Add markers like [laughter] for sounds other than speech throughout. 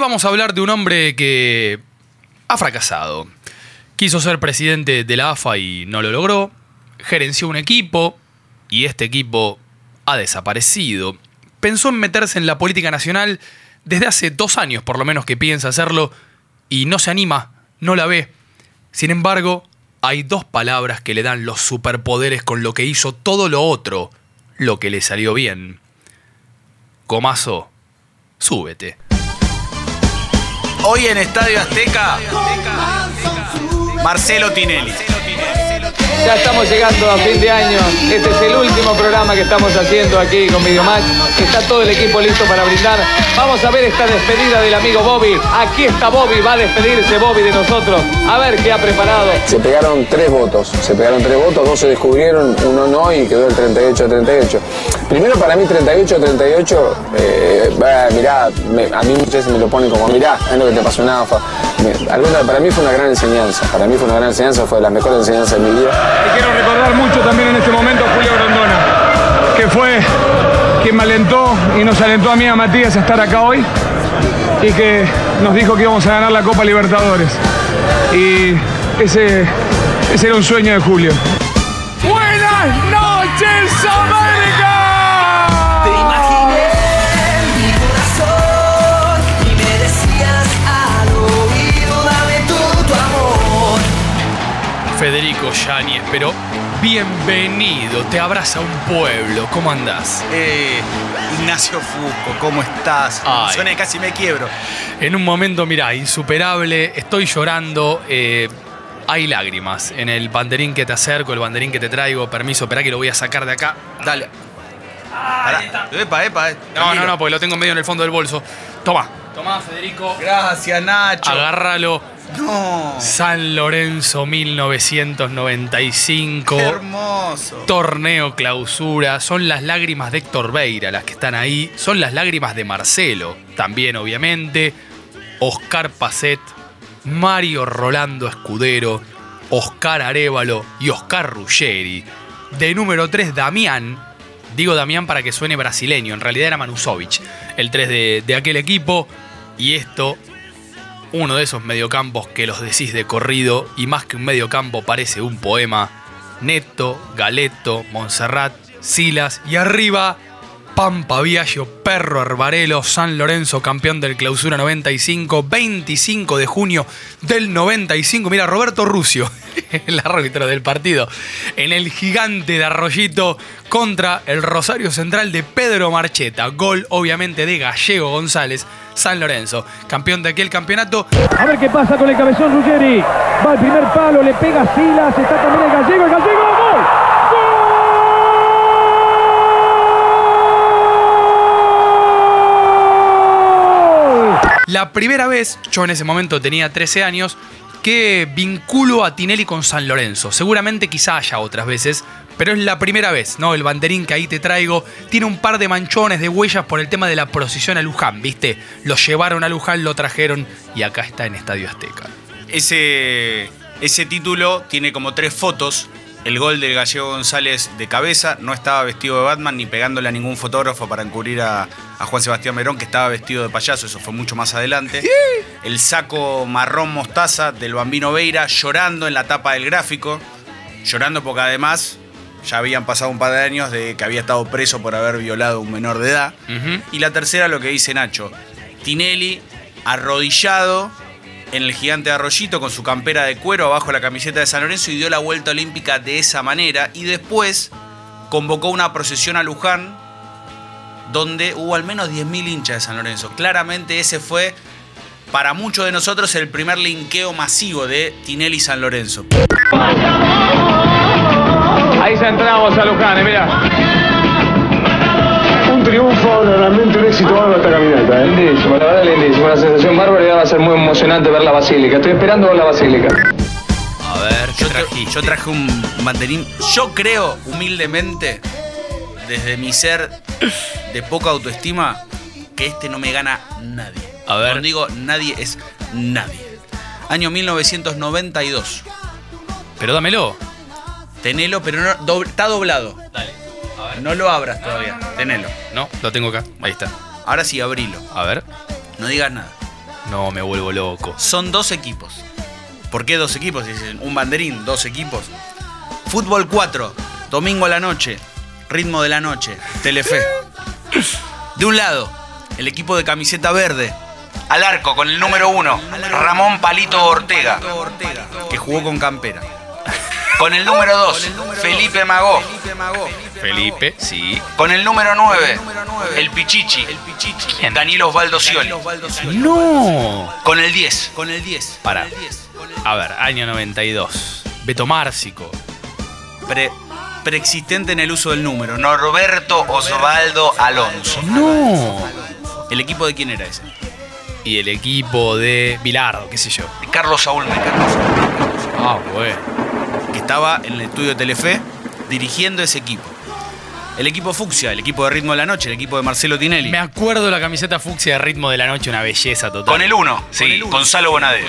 vamos a hablar de un hombre que ha fracasado. Quiso ser presidente de la AFA y no lo logró. Gerenció un equipo y este equipo ha desaparecido. Pensó en meterse en la política nacional desde hace dos años por lo menos que piensa hacerlo y no se anima, no la ve. Sin embargo, hay dos palabras que le dan los superpoderes con lo que hizo todo lo otro, lo que le salió bien. Comazo, súbete. Hoy en Estadio Azteca, Marcelo Tinelli. Ya estamos llegando a fin de año. Este es el último programa que estamos haciendo aquí con Videomatch. Está todo el equipo listo para brindar. Vamos a ver esta despedida del amigo Bobby. Aquí está Bobby, va a despedirse Bobby de nosotros. A ver qué ha preparado. Se pegaron tres votos, se pegaron tres votos, dos se descubrieron, uno no y quedó el 38-38. Primero para mí 38-38, eh, mirá, a mí muchas veces me lo ponen como, mirá, es lo que te pasó en AFA. Para mí fue una gran enseñanza, para mí fue una gran enseñanza, fue la mejor enseñanza de mi vida. Y quiero recordar mucho también en este momento a Julio Grondona, que fue quien me alentó y nos alentó a mí y a Matías a estar acá hoy y que nos dijo que íbamos a ganar la Copa Libertadores. Y ese, ese era un sueño de Julio. Federico Yáñez, pero bienvenido, te abraza un pueblo, ¿cómo andás? Eh, Ignacio Fusco, ¿cómo estás? Ay. Suena que casi me quiebro. En un momento, mirá, insuperable, estoy llorando, eh, hay lágrimas en el banderín que te acerco, el banderín que te traigo, permiso, espera que lo voy a sacar de acá. Dale. Pará. Epa, epa, eh. No, no, no, porque lo tengo medio en el fondo del bolso. Toma, toma, Federico, Gracias, Nacho. agárralo. No. San Lorenzo 1995. Qué hermoso. Torneo clausura, son las lágrimas de Héctor Beira las que están ahí, son las lágrimas de Marcelo, también obviamente, Oscar Pacet, Mario Rolando Escudero, Oscar Arevalo y Oscar Ruggeri. De número 3, Damián, digo Damián para que suene brasileño, en realidad era Manusovic, el 3 de, de aquel equipo, y esto uno de esos mediocampos que los decís de corrido y más que un mediocampo parece un poema. Neto, Galeto, Montserrat, Silas y arriba Pampa Viaggio, Perro Arbarelo, San Lorenzo, campeón del Clausura 95, 25 de junio del 95. Mira, Roberto Rucio, [laughs] el árbitro del partido, en el gigante de Arroyito contra el Rosario Central de Pedro Marcheta. Gol, obviamente, de Gallego González, San Lorenzo, campeón de aquel campeonato. A ver qué pasa con el cabezón Ruggeri. Va al primer palo, le pega Silas, está también el gallego, el gallego, gol. La primera vez, yo en ese momento tenía 13 años, que vinculo a Tinelli con San Lorenzo. Seguramente quizá haya otras veces, pero es la primera vez, ¿no? El banderín que ahí te traigo tiene un par de manchones de huellas por el tema de la procesión a Luján, ¿viste? Lo llevaron a Luján, lo trajeron y acá está en Estadio Azteca. Ese, ese título tiene como tres fotos. El gol del gallego González de cabeza, no estaba vestido de Batman ni pegándole a ningún fotógrafo para encubrir a, a Juan Sebastián Merón, que estaba vestido de payaso, eso fue mucho más adelante. El saco marrón mostaza del Bambino Veira llorando en la tapa del gráfico, llorando porque además ya habían pasado un par de años de que había estado preso por haber violado a un menor de edad. Y la tercera, lo que dice Nacho. Tinelli arrodillado en el gigante de Arroyito con su campera de cuero abajo la camiseta de San Lorenzo y dio la vuelta olímpica de esa manera. Y después convocó una procesión a Luján donde hubo al menos 10.000 hinchas de San Lorenzo. Claramente ese fue, para muchos de nosotros, el primer linkeo masivo de Tinelli San Lorenzo. Ahí ya entramos a Luján, eh, mira. Un triunfo, realmente un éxito bárbaro esta caminata. ¿eh? Lindísimo, la verdad lindísimo. Una sensación bárbara y va a ser muy emocionante ver la basílica. Estoy esperando ver la basílica. A ver, ¿qué Yo, tra- trajiste? yo traje un banderín. Yo creo, humildemente, desde mi ser de poca autoestima, que este no me gana nadie. A ver. Cuando digo nadie, es nadie. Año 1992. Pero dámelo. Tenelo, pero no, está doblado. Dale. No lo abras todavía. Tenelo. No, lo tengo acá. Ahí está. Ahora sí, abrilo. A ver. No digas nada. No, me vuelvo loco. Son dos equipos. ¿Por qué dos equipos? Dicen, un banderín, dos equipos. Fútbol 4, domingo a la noche, ritmo de la noche, Telefe. De un lado, el equipo de camiseta verde. Al arco con el número uno, Ramón Palito Ortega, que jugó con Campera. Con el número 2, Felipe Magó. Felipe, sí. Con el número 9, el Pichichi, Daniel Osvaldo Scioli. No. Con el 10, con el 10. Para. A ver, año 92. Beto Márcico. Pre- preexistente en el uso del número, Norberto Osvaldo Alonso. No. ¿El equipo de quién era ese? Y el equipo de Bilardo, qué sé yo. De Carlos Saúl Meca, Ah, bueno. Que estaba en el estudio de Telefe dirigiendo ese equipo. El equipo Fucsia, el equipo de Ritmo de la Noche, el equipo de Marcelo Tinelli. Me acuerdo de la camiseta fucsia de ritmo de la noche, una belleza total. Con el 1, sí, Gonzalo Bonadeo.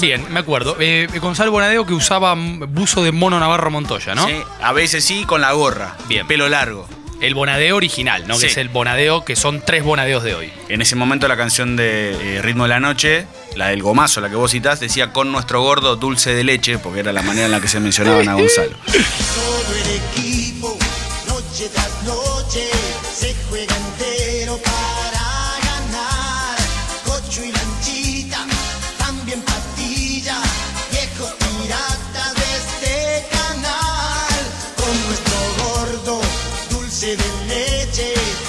Bien, me acuerdo. Eh, Gonzalo Bonadeo que usaba buzo de mono Navarro Montoya, ¿no? Sí, a veces sí, con la gorra. Bien. Pelo largo. El Bonadeo original, ¿no? Sí. Que es el Bonadeo, que son tres Bonadeos de hoy. En ese momento la canción de eh, Ritmo de la Noche, la del gomazo, la que vos citás, decía con nuestro gordo dulce de leche, porque era la manera en la que se mencionaban a Gonzalo. Todo el equipo, noche tras noche, se juega entero para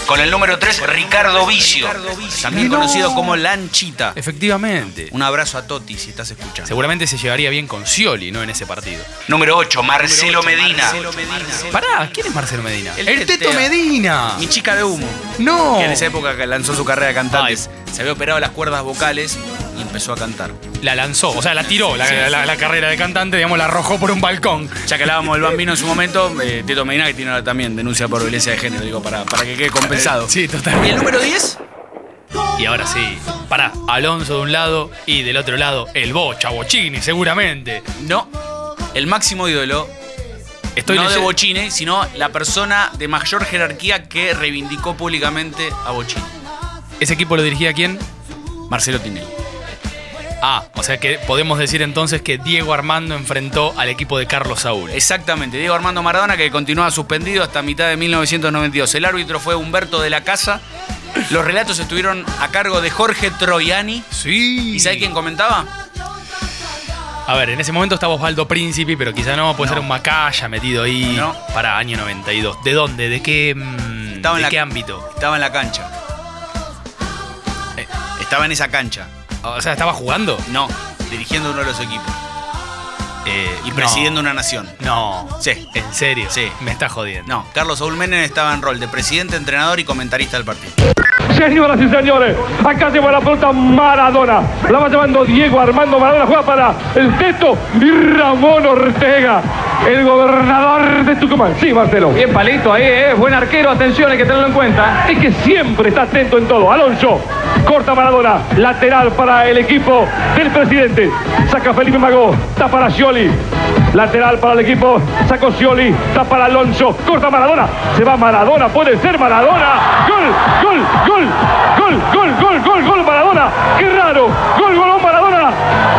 Con el número 3, Ricardo Vicio, también No. conocido como Lanchita. Efectivamente. Un abrazo a Toti si estás escuchando. Seguramente se llevaría bien con Scioli, ¿no? En ese partido. Número 8, Marcelo Medina. Pará, ¿quién es Marcelo Medina? El El, Teto. Medina. Mi chica de humo. No. Que en esa época que lanzó su carrera de cantante, se había operado las cuerdas vocales y empezó a cantar. La lanzó, o sea, la tiró, la, la- la carrera de cantante, digamos, la arrojó por un balcón. Ya que hablábamos del bambino en su momento, eh, Teto Medina que tiene ahora también denuncia por violencia de género, digo, para, para que quede compensado. Sí, ¿Y totalmente. el número 10? Y ahora sí, pará, Alonso de un lado y del otro lado el Bocha, Bochini, seguramente. No. El máximo ídolo, Estoy no de Bochini, sino la persona de mayor jerarquía que reivindicó públicamente a Bochini. ¿Ese equipo lo dirigía quién? Marcelo Tinelli. Ah, o sea que podemos decir entonces que Diego Armando enfrentó al equipo de Carlos Saúl. Exactamente, Diego Armando Maradona que continúa suspendido hasta mitad de 1992. El árbitro fue Humberto de la Casa. Los relatos estuvieron a cargo de Jorge Troiani. Sí. ¿Y sabe quién comentaba? A ver, en ese momento estaba Osvaldo Príncipe, pero quizá no, puede No. ser un Macaya metido ahí No. para año 92. ¿De dónde? ¿De qué, mm, en ¿de la- qué ámbito? Estaba en la cancha. Eh, Estaba en esa cancha. O sea, ¿estaba jugando? No, dirigiendo uno de los equipos. Eh, Y no. presidiendo una nación. No. Sí. ¿En serio? Sí. Me está jodiendo. No, Carlos Saúl Menem estaba en rol de presidente, entrenador y comentarista del partido. Señoras y señores, acá lleva la pelota Maradona. La va llevando Diego Armando Maradona. Juega para el Teto y Ramón Ortega, el gobernador de Tucumán. Sí, Marcelo. Bien palito ahí, ¿eh? Buen arquero, atención, hay que tenerlo en cuenta. Es que siempre está atento en todo. Alonso, Corta Maradona. Lateral para el equipo del presidente. Saca Felipe Magó. Tapa para Scioli. Lateral para el equipo. Sacó Scioli. Tapa para Alonso. Corta Maradona. Se va Maradona. Puede ser Maradona. Gol, gol, gol, gol, gol, gol, gol, gol Maradona. Qué raro. Gol, gol, Maradona.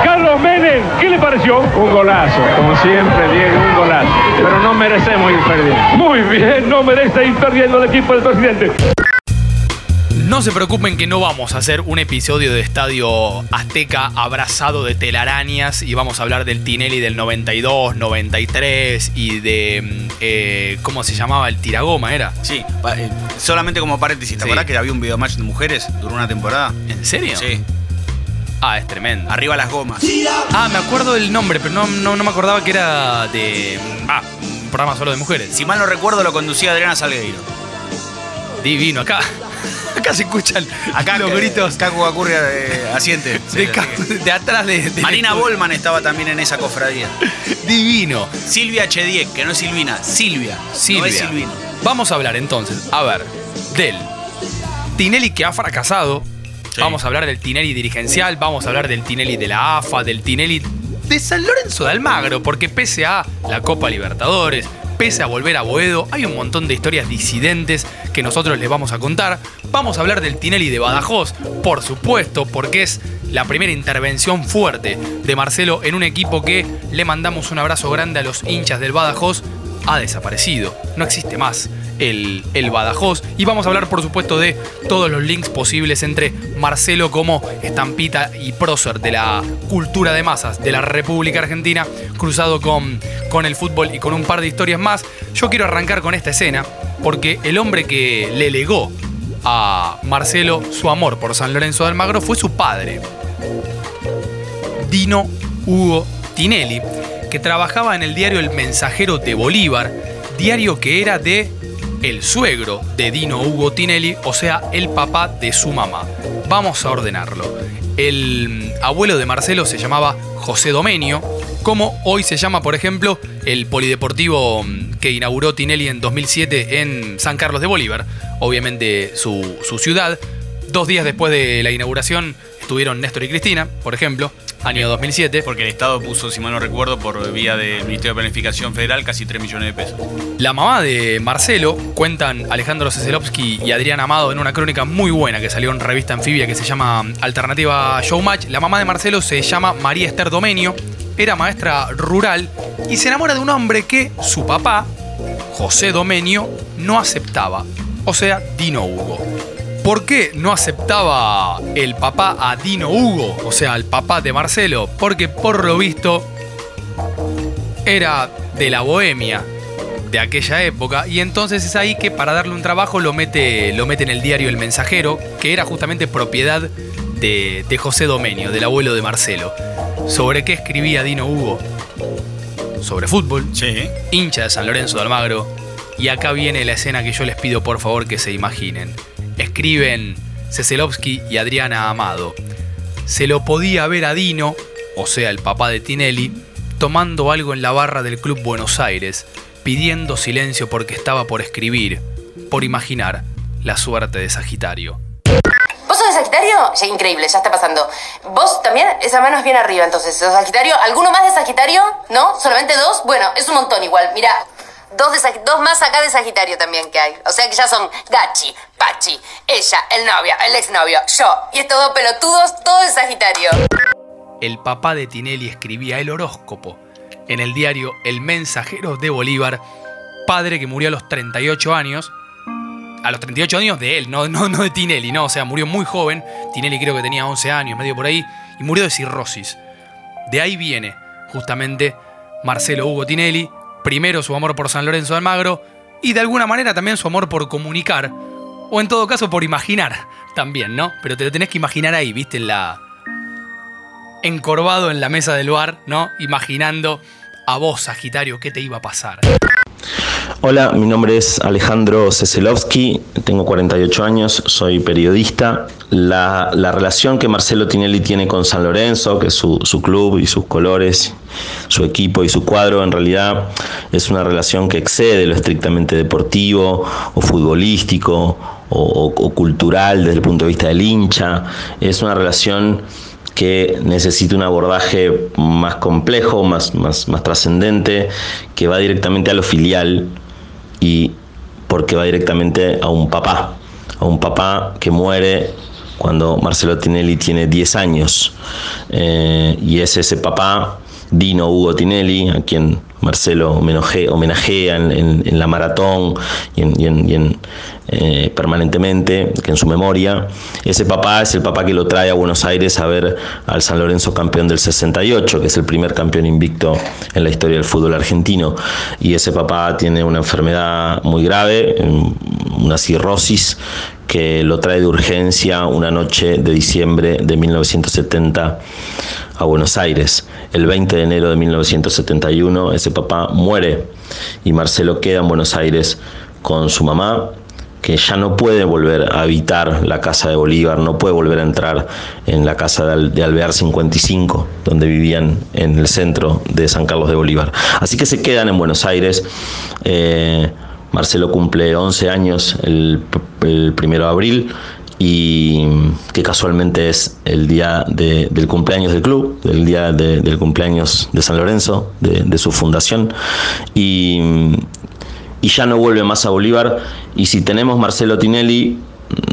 Carlos Menem. ¿Qué le pareció? Un golazo. Como siempre, Diego, un golazo. Pero no merecemos ir perdiendo. Muy bien, no merece ir perdiendo el equipo del presidente. No se preocupen que no vamos a hacer un episodio de Estadio Azteca abrazado de telarañas y vamos a hablar del Tinelli del 92, 93 y de... mm, eh, ¿Cómo se llamaba? El Tiragoma, ¿era? Sí, pa- eh, solamente como paréntesis, ¿te Sí. acordás que había un videomatch de mujeres? Duró una temporada. ¿En serio? Sí, Ah, es tremendo. arriba las gomas. Ah, me acuerdo del nombre, pero no, no, no me acordaba que era de... Ah, un programa solo de mujeres. Si mal no recuerdo, lo conducía Adriana Salgueiro. Divino, acá. Acá se escuchan Acá los que- gritos Caco Acurria eh, asiente. [laughs] De, de atrás de, de- Marina Bolman estaba también en esa cofradía. Divino. Silvia Chediek, que no es Silvina, Silvia. Silvia. No es Silvino. Vamos a hablar entonces, a ver, del Tinelli que ha fracasado. Sí. Vamos a hablar del Tinelli dirigencial, vamos a hablar del Tinelli de la AFA, del Tinelli de San Lorenzo de Almagro, porque pese a la Copa Libertadores, pese a volver a Boedo. Hay un montón de historias disidentes que nosotros les vamos a contar. Vamos a hablar del Tinelli de Badajoz, por supuesto, porque es la primera intervención fuerte de Marcelo en un equipo que le mandamos un abrazo grande a los hinchas del Badajoz. Ha desaparecido, no existe más el, el Badajoz. Y vamos a hablar, por supuesto, de todos los links posibles entre Marcelo como estampita y prócer de la cultura de masas de la República Argentina, cruzado con, con el fútbol y con un par de historias más. Yo quiero arrancar con esta escena, porque el hombre que le legó a Marcelo su amor por San Lorenzo de Almagro fue su padre, Dino Hugo Tinelli, que trabajaba en el diario El Mensajero de Bolívar, diario que era de el suegro de Dino Hugo Tinelli, o sea, el papá de su mamá. Vamos a ordenarlo. El abuelo de Marcelo se llamaba José Domenio, como hoy se llama, por ejemplo, el polideportivo mm, que inauguró Tinelli en 2007 en San Carlos de Bolívar, obviamente su, ciudad. Dos días después de la inauguración estuvieron Néstor y Cristina, por ejemplo, año 2007. Porque el Estado puso, si mal no recuerdo, por vía del Ministerio de Planificación Federal, casi 3 millones de pesos. La mamá de Marcelo, cuentan Alejandro Ceselovsky y Adrián Amado en una crónica muy buena que salió en revista anfibia que se llama Alternativa Showmatch. La mamá de Marcelo se llama María Esther Domenio, era maestra rural y se enamora de un hombre que su papá, José Domenio, no aceptaba, o sea, Dino Hugo. ¿Por qué no aceptaba el papá a Dino Hugo, o sea, el papá de Marcelo? Porque por lo visto era de la bohemia de aquella época y entonces es ahí que para darle un trabajo lo mete, lo mete en el diario El Mensajero, que era justamente propiedad de, de José Domenio, del abuelo de Marcelo. ¿Sobre qué escribía Dino Hugo? Sobre fútbol, Sí. hincha de San Lorenzo de Almagro. Y acá viene la escena que yo les pido por favor que se imaginen. Escriben Ceselovsky y Adriana Amado. Se lo podía ver a Dino, o sea, el papá de Tinelli, tomando algo en la barra del Club Buenos Aires, pidiendo silencio porque estaba por escribir, por imaginar la suerte de Sagitario. ¿Vos sos de Sagitario? Ya, increíble, ya está pasando. ¿Vos también? Esa mano es bien arriba, entonces. ¿Sos Sagitario? ¿Alguno más de Sagitario? ¿No? ¿Solamente dos? Bueno, es un montón igual. Mira, dos, más acá de Sagitario también que hay. O sea que ya son Gachi, Pachi, ella, el novio, el exnovio, yo. Y estos dos pelotudos, todos de Sagitario. el papá de Tinelli escribía el horóscopo en el diario El Mensajero de Bolívar, padre que murió a los 38 años. A los 38 años de él, no, no, no de Tinelli, no, o sea, murió muy joven. Tinelli creo que tenía 11 años, medio por ahí, y murió de cirrosis. De ahí viene, justamente, Marcelo Hugo Tinelli, primero su amor por San Lorenzo Almagro, y de alguna manera también su amor por comunicar, o en todo caso por imaginar también, ¿no? Pero te lo tenés que imaginar ahí, viste, en la, encorvado en la mesa del bar, ¿no? Imaginando a vos, Sagitario, qué te iba a pasar. Hola, mi nombre es Alejandro Ceselovsky, tengo 48 años, soy periodista. La, la relación que Marcelo Tinelli tiene con San Lorenzo, que es su, club y sus colores, su equipo y su cuadro, en realidad es una relación que excede lo estrictamente deportivo o futbolístico o cultural desde el punto de vista del hincha. Es una relación que necesita un abordaje más complejo, más, más, más trascendente, que va directamente a lo filial y porque va directamente a un papá, a un papá que muere cuando Marcelo Tinelli tiene 10 años. Eh, y es ese papá, Dino Hugo Tinelli, a quien Marcelo homenaje- homenajea en, la maratón y en, eh, permanentemente, que en su memoria. Ese papá es el papá que lo trae a Buenos Aires a ver al San Lorenzo campeón del 68, que es el primer campeón invicto en la historia del fútbol argentino. Y ese papá tiene una enfermedad muy grave, mm, una cirrosis, que lo trae de urgencia una noche de diciembre de 1970 a Buenos Aires. El 20 de enero de 1971 ese papá muere y Marcelo queda en Buenos Aires con su mamá que ya no puede volver a habitar la casa de Bolívar, no puede volver a entrar en la casa de, Al- de Alvear 55, donde vivían en el centro de San Carlos de Bolívar. Así que se quedan en Buenos Aires. Eh, Marcelo cumple 11 años el, el primero de abril y que casualmente es el día de- del cumpleaños del club, el día de- del cumpleaños de San Lorenzo, de, de su fundación. Y y ya no vuelve más a Bolívar. Y si tenemos Marcelo Tinelli,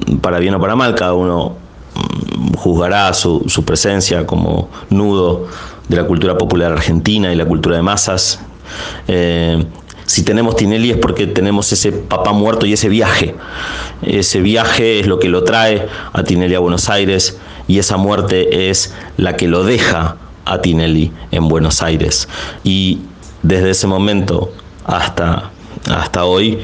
mm, para bien o para mal, cada uno mm, juzgará su, su presencia como nudo de la cultura popular argentina y la cultura de masas. Eh, si tenemos Tinelli es porque tenemos ese papá muerto y ese viaje. Ese viaje es lo que lo trae a Tinelli a Buenos Aires y esa muerte es la que lo deja a Tinelli en Buenos Aires. Y desde ese momento hasta, hasta hoy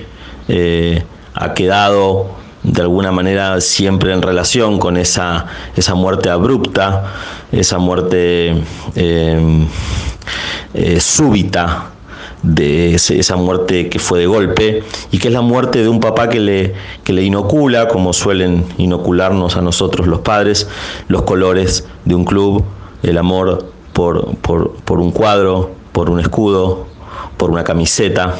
eh, ha quedado de alguna manera siempre en relación con esa, esa muerte abrupta, esa muerte eh, eh, súbita de esa muerte que fue de golpe y que es la muerte de un papá que le, que le inocula, como suelen inocularnos a nosotros los padres, los colores de un club, el amor por, por, por un cuadro, por un escudo, por una camiseta.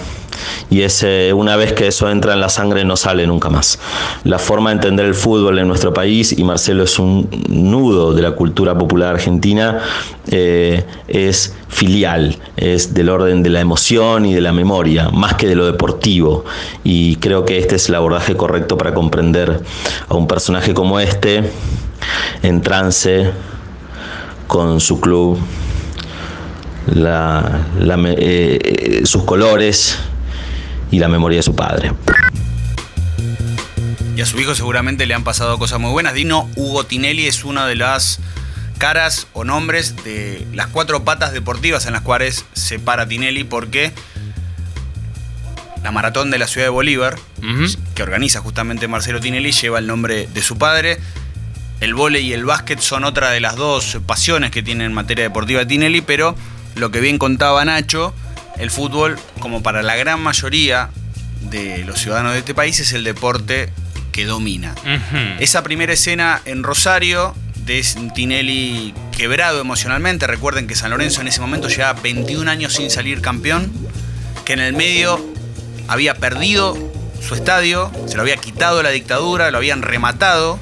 Y ese, una vez que eso entra en la sangre no sale nunca más. La forma de entender el fútbol en nuestro país, y Marcelo es un nudo de la cultura popular argentina, eh, es filial, es del orden de la emoción y de la memoria, más que de lo deportivo. Y creo que este es el abordaje correcto para comprender a un personaje como este, en trance, con su club, eh, eh, sus colores y la memoria de su padre. Y a su hijo seguramente le han pasado cosas muy buenas. Dino Hugo Tinelli es una de las caras o nombres de las cuatro patas deportivas en las cuales se para Tinelli porque la maratón de la ciudad de Bolívar, que organiza justamente Marcelo Tinelli, lleva el nombre de su padre. El vóley y el básquet son otra de las dos pasiones que tiene en materia deportiva Tinelli, pero lo que bien contaba Nacho, el fútbol, como para la gran mayoría de los ciudadanos de este país, es el deporte que domina. Esa primera escena en Rosario de Tinelli quebrado emocionalmente. Recuerden que San Lorenzo en ese momento llevaba 21 años sin salir campeón, que en el medio había perdido su estadio, se lo había quitado la dictadura, lo habían rematado.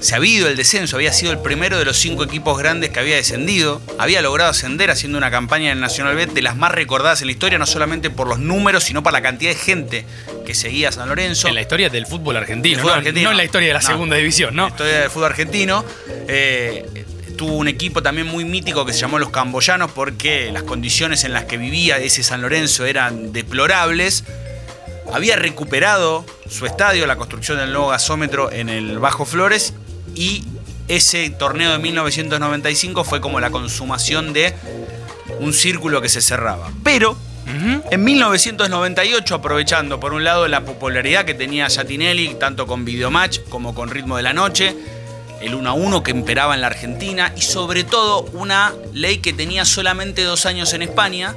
Se había ido el descenso, había sido el primero de los cinco equipos grandes que había descendido. Había logrado ascender haciendo una campaña en el Nacional B de las más recordadas en la historia, no solamente por los números, sino por la cantidad de gente que seguía a San Lorenzo. En la historia del fútbol argentino, fútbol no, argentino. no en la historia de la No. segunda división, ¿no? La historia del fútbol argentino. Eh, tuvo un equipo también muy mítico que se llamó Los Camboyanos porque las condiciones en las que vivía ese San Lorenzo eran deplorables. Había recuperado su estadio, la construcción del nuevo gasómetro en el Bajo Flores y ese torneo de 1995 fue como la consumación de un círculo que se cerraba. Pero en 1998, aprovechando por un lado la popularidad que tenía Yatinelli, tanto con Videomatch como con Ritmo de la Noche, el 1 a 1 que imperaba en la Argentina y sobre todo una ley que tenía solamente dos años en España,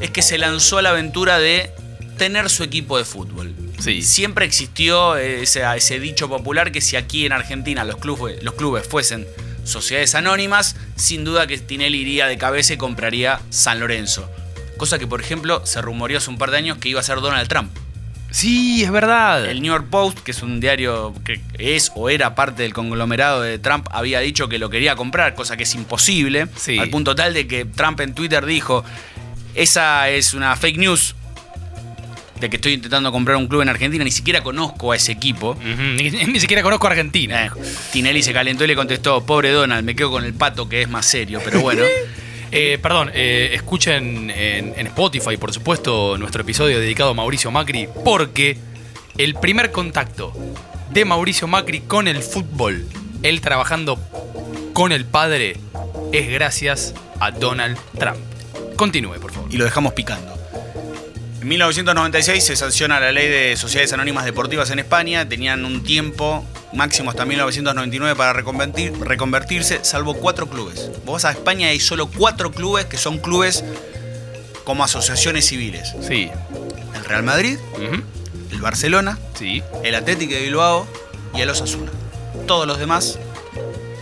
es que se lanzó a la aventura de tener su equipo de fútbol. Sí. Siempre existió ese, ese dicho popular que si aquí en Argentina los clubes, los clubes fuesen sociedades anónimas, sin duda que Tinelli iría de cabeza y compraría San Lorenzo. Cosa que, por ejemplo, se rumoreó hace un par de años que iba a ser Donald Trump. Sí, es verdad. El New York Post, que es un diario que es o era parte del conglomerado de Trump, había dicho que lo quería comprar, cosa que es imposible. Sí. Al punto tal de que Trump en Twitter dijo, esa es una fake news de que estoy intentando comprar un club en Argentina, ni siquiera conozco a ese equipo. [laughs] Ni siquiera conozco a Argentina. Eh, Tinelli se calentó y le contestó, pobre Donald, me quedo con el pato que es más serio, pero bueno. [laughs] Eh, perdón, eh, escuchen en, en Spotify, por supuesto, nuestro episodio dedicado a Mauricio Macri, porque el primer contacto de Mauricio Macri con el fútbol, él trabajando con el padre, es gracias a Donald Trump. Continúe, por favor. y lo dejamos picando. En 1996 se sanciona la ley de sociedades anónimas deportivas en España. Tenían un tiempo máximo hasta 1999 para reconvertir- reconvertirse, salvo cuatro clubes. Vos vas a España y hay solo cuatro clubes que son clubes como asociaciones civiles. Sí. El Real Madrid, el Barcelona, Sí. el Atlético de Bilbao y el Osasuna. Todos los demás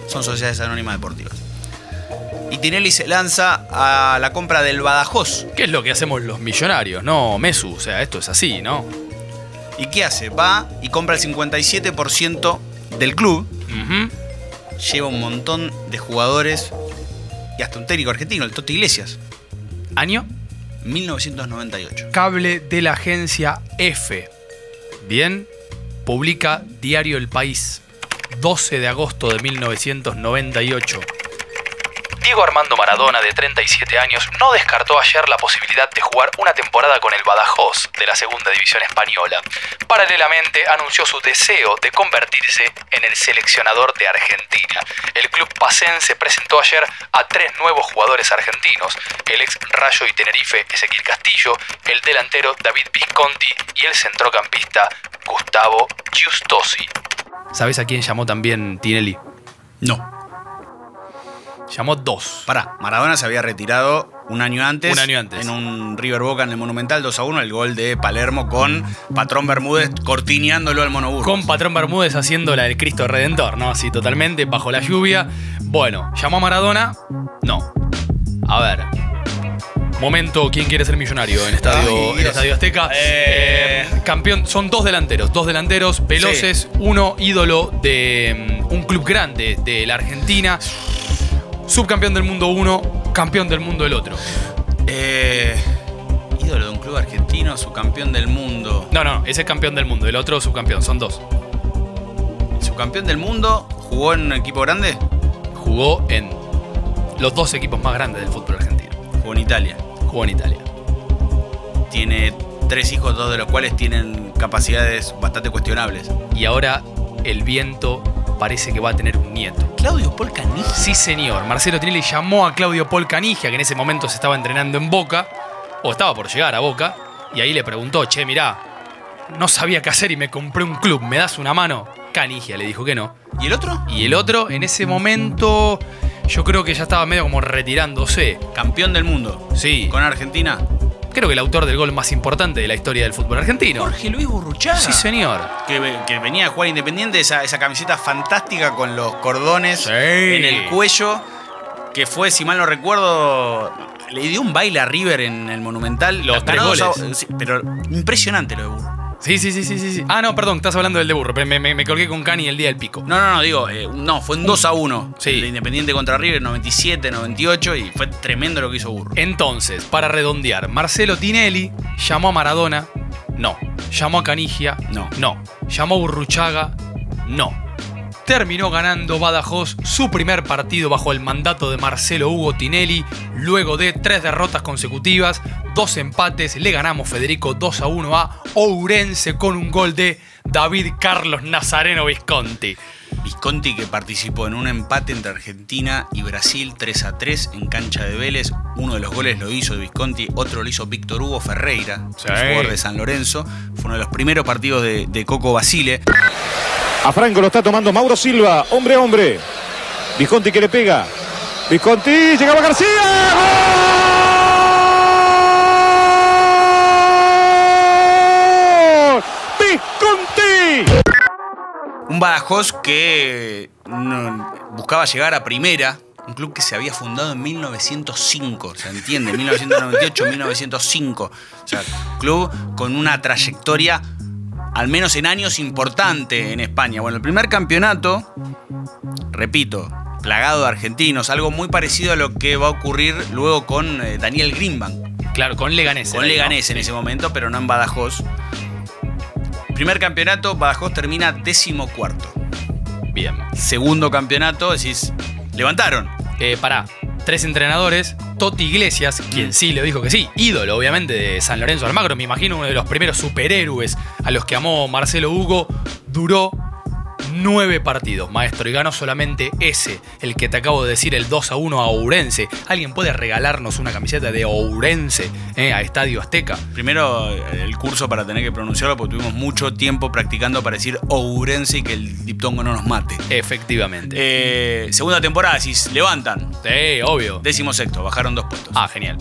son sociedades anónimas deportivas. Y Tinelli se lanza a la compra del Badajoz, ¿Qué es lo que hacemos los millonarios? No, Mesu, o sea, esto es así, ¿no? ¿Y qué hace? Va y compra el 57% del club, lleva un montón de jugadores y hasta un técnico argentino, el Toti Iglesias. ¿Año? 1998. Cable de la agencia F. Bien, publica Diario El País, 12 de agosto de 1998. Diego Armando Maradona, de 37 años, no descartó ayer la posibilidad de jugar una temporada con el Badajoz de la Segunda División Española. Paralelamente, anunció su deseo de convertirse en el seleccionador de Argentina. El club pacense presentó ayer a tres nuevos jugadores argentinos, el ex Rayo y Tenerife Ezequiel Castillo, el delantero David Visconti y el centrocampista Gustavo Giustosi. ¿Sabes a quién llamó también Tinelli? No. Llamó dos. Pará, Maradona se había retirado un año antes. Un año antes. En un River Boca en el Monumental 2 a 1, el gol de Palermo con Patrón Bermúdez cortineándolo al monoburro. Con Patrón Bermúdez haciendo la del Cristo Redentor, ¿no? Así totalmente, bajo la lluvia. Bueno, ¿llamó a Maradona? No. A ver. Momento, ¿quién quiere ser millonario en Estadio, Ay, en estadio Azteca? Eh. Eh, campeón, son dos delanteros, dos delanteros veloces, uno ídolo de mm, un club grande de la Argentina, subcampeón del mundo uno, campeón del mundo el otro. Eh, ídolo de un club argentino, su campeón del mundo. No, no, ese es campeón del mundo, el otro subcampeón, son dos. Su campeón del mundo jugó en un equipo grande, Jugó en los dos equipos más grandes del fútbol argentino. jugó en Italia. Jugó en Italia. Tiene tres hijos, dos de los cuales tienen capacidades bastante cuestionables. Y ahora el viento parece que va a tener un nieto. Claudio Polcanini. Sí, señor. Marcelo Tinelli llamó a Claudio Polcanigia, que en ese momento se estaba entrenando en Boca, o estaba por llegar a Boca, y ahí le preguntó, che, mirá, no sabía qué hacer y me compré un club, ¿me das una mano? Canigia le dijo que no. ¿Y el otro? Y el otro, en ese momento, yo creo que ya estaba medio como retirándose. Campeón del mundo. Sí. Con Argentina. Creo que el autor del gol más importante de la historia del fútbol argentino. Jorge Luis Burruchaga. Sí, señor. Que, que venía a jugar Independiente, esa, esa camiseta fantástica con los cordones Sí. en el cuello, que fue, si mal no recuerdo, le dio un baile a River en el Monumental. Los tres a- goles. pero impresionante lo de Burro. Sí, sí, sí, sí, sí. Ah, no, perdón, estás hablando del de burro. pero Me, me, me colgué con Cani el día del pico. No, no, no, digo, eh, no, fue en 2 a 1. Sí. El de Independiente contra River, 97, 98, y fue tremendo lo que hizo Burro. Entonces, para redondear, Marcelo Tinelli llamó a Maradona, no. Llamó a Canigia, No. No. Llamó a Burruchaga, no. Terminó ganando Badajoz su primer partido bajo el mandato de Marcelo Hugo Tinelli. Luego de tres derrotas consecutivas, dos empates, le ganamos Federico 2 a 1 a Ourense con un gol de David Carlos Nazareno Visconti. Visconti que participó en un empate entre Argentina y Brasil 3 a 3 en cancha de Vélez. Uno de los goles lo hizo Visconti, otro lo hizo Víctor Hugo Ferreira, Sí. el jugador de San Lorenzo. Fue uno de los primeros partidos de, de Coco Basile. A Franco lo está tomando Mauro Silva, hombre a hombre. Visconti que le pega. Visconti, llegaba García. ¡Gol! Un Badajoz que buscaba llegar a primera. Un club que se había fundado en 1905, ¿se entiende? 1998, 1905. O sea, club con una trayectoria, al menos en años, importante en España. Bueno, el primer campeonato, repito, plagado de argentinos, algo muy parecido a lo que va a ocurrir luego con eh, Daniel Greenbank. Claro, con Leganés. Con Leganés ¿no? en ese momento, pero no en Badajoz. Primer campeonato, Badajoz termina décimo cuarto. Bien. Segundo campeonato, decís, levantaron. Eh, pará, tres entrenadores. Toti Iglesias, quien sí le dijo que sí, ídolo obviamente de San Lorenzo Almagro, me imagino uno de los primeros superhéroes a los que amó Marcelo Hugo, duró nueve partidos, maestro, y ganó solamente ese, el que te acabo de decir, el 2 a 1 a Ourense. ¿Alguien puede regalarnos una camiseta de Ourense eh, a Estadio Azteca? Primero eh, el curso para tener que pronunciarlo, porque tuvimos mucho tiempo practicando para decir Ourense y que el diptongo no nos mate. Efectivamente. Eh, segunda temporada, decís, levantan. sí, obvio. Décimo sexto, bajaron dos puestos. Ah, genial.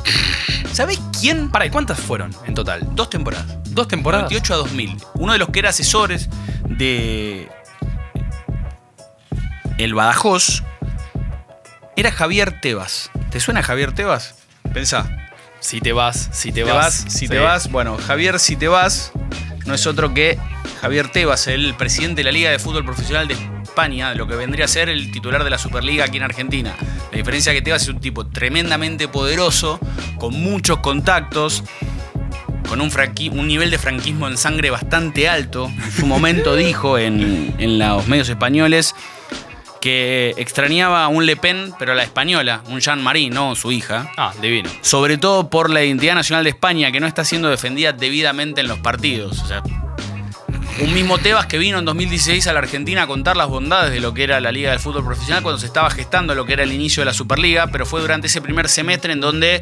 ¿Sabés quién? Pará, ¿y cuántas fueron en total? Dos temporadas. ¿Dos temporadas? 98 a 2000. Uno de los que era asesores de el Badajoz era Javier Tebas. ¿Te suena Javier Tebas? Pensá. Si te vas, si te, Te vas. vas, si sí. te vas. Bueno, Javier, si te vas, no es otro que Javier Tebas, el presidente de la Liga de Fútbol Profesional de España, lo que vendría a ser el titular de la Superliga aquí en Argentina. La diferencia es que Tebas es un tipo tremendamente poderoso, con muchos contactos, con un, un nivel de franquismo en sangre bastante alto. En su momento [laughs] dijo en, en los medios españoles que extrañaba a un Le Pen, pero a la española, un Jean-Marie, no su hija. Ah, divino. Sobre todo por la identidad nacional de España, que no está siendo defendida debidamente en los partidos. O sea, un mismo Tebas que vino en 2016 a la Argentina a contar las bondades de lo que era la Liga del Fútbol Profesional cuando se estaba gestando lo que era el inicio de la Superliga, pero fue durante ese primer semestre en donde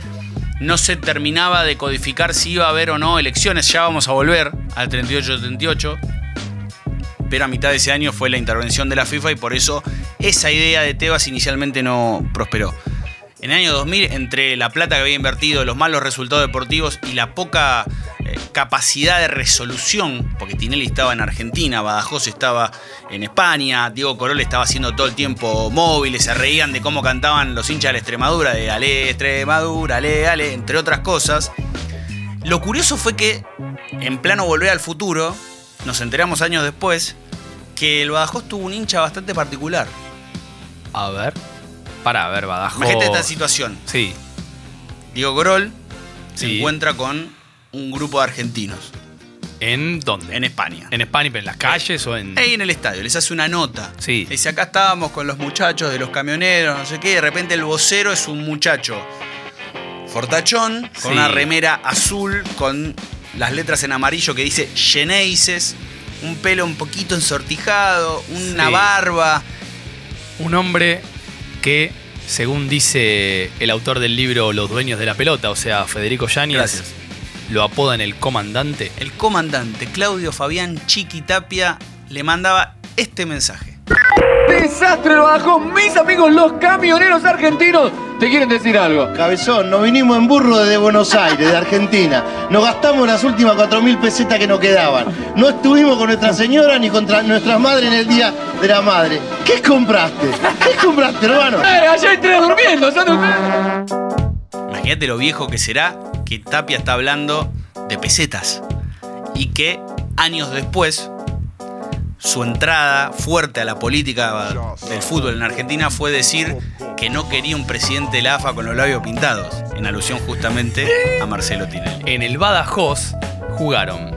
no se terminaba de codificar si iba a haber o no elecciones. Ya vamos a volver al 38-38. Pero a mitad de ese año fue la intervención de la FIFA y por eso esa idea de Tebas inicialmente no prosperó. En el año 2000, entre la plata que había invertido, los malos resultados deportivos y la poca eh, capacidad de resolución, porque Tinelli estaba en Argentina, Badajoz estaba en España, Diego Corol estaba haciendo todo el tiempo móviles, se reían de cómo cantaban los hinchas de la Extremadura, de Ale Extremadura, Ale, Ale, entre otras cosas. Lo curioso fue que, en plano volver al futuro, nos enteramos años después que el Badajoz tuvo un hincha bastante particular. A ver. Para, a ver, Badajoz. Imagínate esta situación. Sí. Diego Corol se encuentra con un grupo de argentinos ¿En dónde? en España. ¿En España, pero en las calles o en.? Ahí en el estadio, les hace una nota. Sí. Dice, acá estábamos con los muchachos de los camioneros, no sé qué, de repente el vocero es un muchacho fortachón, con Sí. una remera azul, con las letras en amarillo que dice Geneises, un pelo un poquito ensortijado, una Sí. barba. Un hombre que, según dice el autor del libro Los Dueños de la Pelota, o sea, Federico Yáñez, Gracias. lo apodan el comandante. El comandante Claudio Fabián Chiqui Tapia le mandaba este mensaje. Desastre lo bajó, mis amigos los camioneros argentinos. ¿Te quieren decir algo? Cabezón, nos vinimos en burro desde Buenos Aires, de Argentina. Nos gastamos las últimas 4.000 pesetas que nos quedaban. No estuvimos con nuestra señora ni contra nuestras madres en el día de la madre. ¿Qué compraste? ¿Qué compraste, hermano? Eh, allá tres durmiendo. Imagínate lo viejo que será que Tapia está hablando de pesetas. Y que años después, su entrada fuerte a la política del fútbol en Argentina fue decir que no quería un presidente de la AFA con los labios pintados, en alusión justamente a Marcelo Tinelli. En el Badajoz jugaron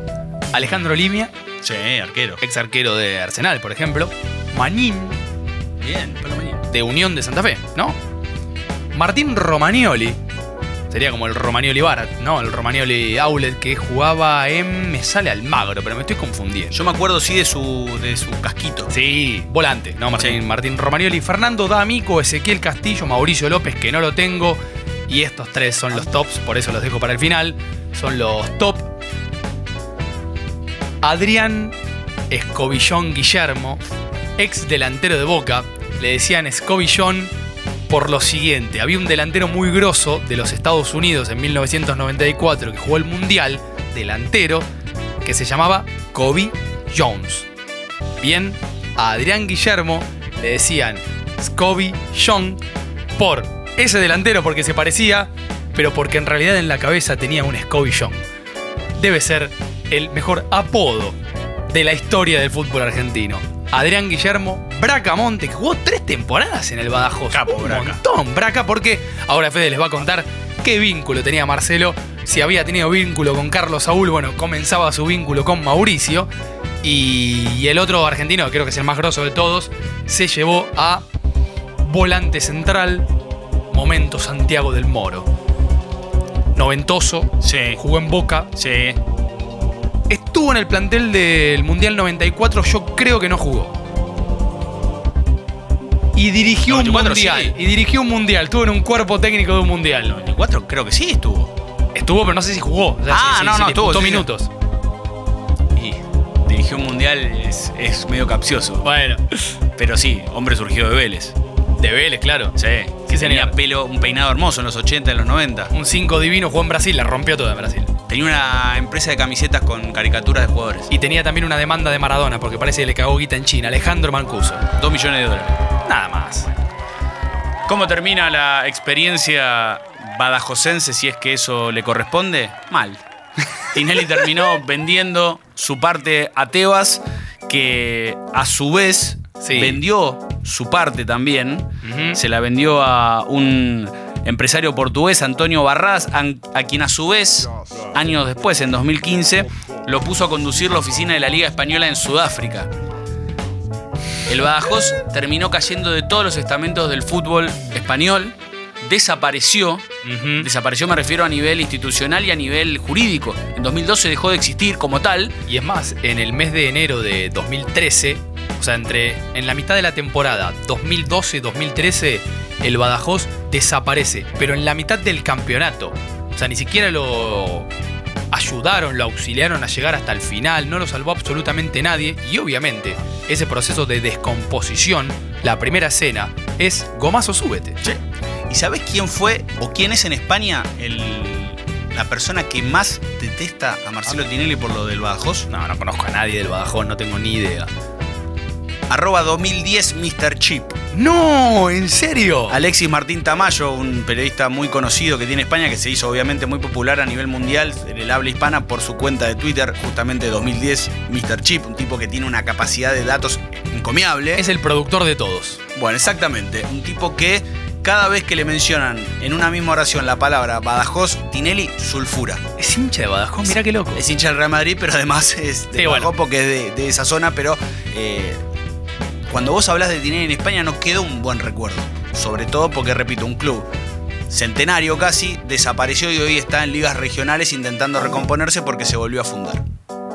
Alejandro Limia, Sí, arquero. ex arquero de Arsenal, por ejemplo. Manín, Bien, Palomarín. de Unión de Santa Fe, ¿no? Martín Romagnoli, sería como el Romagnoli Barat, ¿no? El Romagnoli Aulet que jugaba en. Me sale Almagro, pero me estoy confundiendo. Yo me acuerdo sí de su, de su casquito. Sí, volante, ¿no? Martín, Sí. Martín Romagnoli, Fernando D'Amico, Ezequiel Castillo, Mauricio López, que no lo tengo. Y estos tres son los tops, por eso los dejo para el final. Son los top. Adrián Escobillón Guillermo, ex delantero de Boca. Le decían Escobillón por lo siguiente. Había un delantero muy grosso de los Estados Unidos en 1994 que jugó el Mundial, delantero, que se llamaba Kobe Jones. Bien, a Adrián Guillermo le decían Scobie John por ese delantero porque se parecía, pero porque en realidad en la cabeza tenía un Scobie John. Debe ser el mejor apodo de la historia del fútbol argentino. Adrián Guillermo Bracamonte, que jugó tres temporadas en el Badajoz. Capo, Un Braca. montón, Braca, porque ahora Fede les va a contar qué vínculo tenía Marcelo. Si había tenido vínculo con Carlos Saúl, bueno, comenzaba su vínculo con Mauricio. Y, y el otro argentino, creo que es el más grosso de todos, se llevó a volante central, momento Santiago del Moro. Noventoso, Sí. jugó en Boca, Sí. Estuvo en el plantel del Mundial 94, yo creo que no jugó. Y dirigió un 94 mundial. sí. Y dirigió un mundial. Estuvo en un cuerpo técnico de un mundial. 94 creo que sí estuvo. Estuvo, pero no sé si jugó. O sea, Ah, si- no, si no, estuvo, minutos. Y dirigió un mundial es, es medio capcioso. Bueno, Pero sí, hombre surgido de Vélez. de Vélez, claro. Sí, Sí, tenía señor. pelo, un peinado hermoso en los 80, en los 90. Un 5 divino jugó en Brasil, la rompió toda en Brasil. Tenía una empresa de camisetas con caricaturas de jugadores. Y tenía también una demanda de Maradona, porque parece que le cagó guita en China. Alejandro Mancuso. Dos millones de dólares. Nada más. ¿Cómo termina la experiencia badajocense, si es que eso le corresponde? Mal. Tinelli terminó vendiendo su parte a Tebas, que a su vez Sí. vendió su parte también. Se la vendió a un empresario portugués, Antonio Barras, a quien a su vez, años después, en 2015, lo puso a conducir la oficina de la Liga Española en Sudáfrica. El Badajoz terminó cayendo de todos los estamentos del fútbol español, desapareció, desapareció me refiero a nivel institucional y a nivel jurídico. En 2012 dejó de existir como tal. Y es más, en el mes de enero de 2013, o sea, entre en la mitad de la temporada 2012-2013, el Badajoz desaparece, pero en la mitad del campeonato. O sea, ni siquiera lo ayudaron, lo auxiliaron a llegar hasta el final, no lo salvó absolutamente nadie y obviamente ese proceso de descomposición, la primera escena, es gomazo súbete. ¿Y sabes quién fue o quién es en España el- la persona que más detesta a Marcelo Tinelli por lo del Badajoz? No, no conozco a nadie del Badajoz, no tengo ni idea. Arroba 2010 Mr. Chip. No, ¿en serio? Alexis Martín Tamayo, un periodista muy conocido que tiene España, que se hizo obviamente muy popular a nivel mundial en el habla hispana por su cuenta de Twitter, justamente 2010 Mr. Chip, un tipo que tiene una capacidad de datos encomiable. Es el productor de todos. Bueno, exactamente. Un tipo que cada vez que le mencionan en una misma oración la palabra Badajoz, Tinelli sulfura. Es hincha de Badajoz, mira qué loco. Es hincha del Real Madrid, pero además es de Sí, Badajoz bueno. porque es de, de esa zona, pero eh, cuando vos hablas de Tinelli en España no queda un buen recuerdo. Sobre todo porque, repito, un club centenario casi desapareció y hoy está en ligas regionales intentando recomponerse porque se volvió a fundar.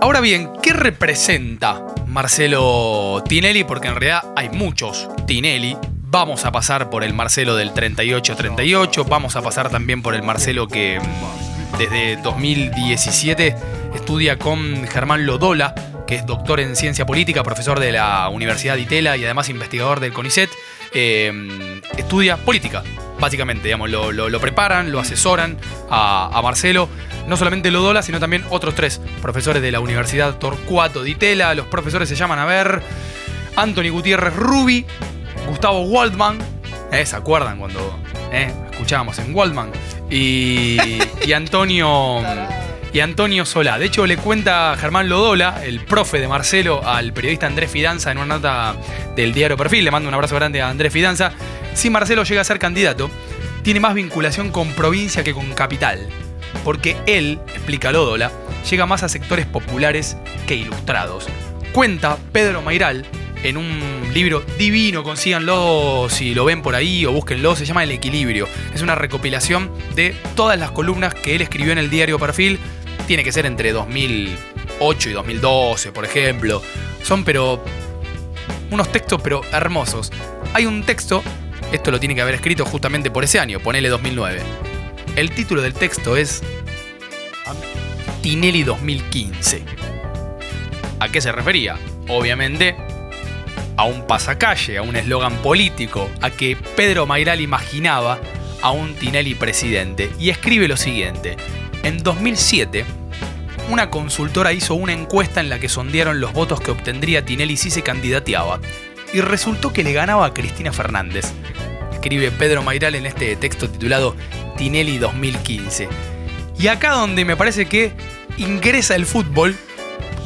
Ahora bien, ¿qué representa Marcelo Tinelli? Porque en realidad hay muchos Tinelli. Vamos a pasar por el Marcelo del 38-38, vamos a pasar también por el Marcelo que mm, desde 2017 estudia con Germán Lodola, que es doctor en ciencia política, profesor de la Universidad de Itela y además investigador del CONICET. Eh, estudia política, básicamente, digamos, lo, preparan, lo asesoran a, Marcelo. No solamente Lodola, sino también otros tres profesores de la Universidad Torcuato de Itela. Los profesores se llaman, a ver, Anthony Gutiérrez Rubi, Gustavo Waldman, ¿eh? ¿se acuerdan cuando eh, escuchábamos en Waldman? Y Antonio... Y Antonio Solá. De hecho, le cuenta Germán Lodola, el profe de Marcelo, al periodista Andrés Fidanza en una nota del diario Perfil. Le mando un abrazo grande a Andrés Fidanza. Si Marcelo llega a ser candidato, tiene más vinculación con provincia que con capital. Porque él, explica Lodola, llega más a sectores populares que ilustrados. Cuenta Pedro Mairal en un libro divino, consíganlo si lo ven por ahí o búsquenlo, se llama El Equilibrio. Es una recopilación de todas las columnas que él escribió en el diario Perfil. Tiene que ser entre 2008 y 2012, por ejemplo. Son pero unos textos pero hermosos. Hay un texto, esto lo tiene que haber escrito justamente por ese año, ponele 2009. El título del texto es Tinelli 2015. ¿A qué se refería? Obviamente a un pasacalle, a un eslogan político, a que Pedro Mairal imaginaba a un Tinelli presidente. Y escribe lo siguiente. En 2007, una consultora hizo una encuesta en la que sondearon los votos que obtendría Tinelli si se candidateaba. Y resultó que le ganaba a Cristina Fernández. Escribe Pedro Mairal en este texto titulado Tinelli 2015. Y acá donde me parece que ingresa el fútbol,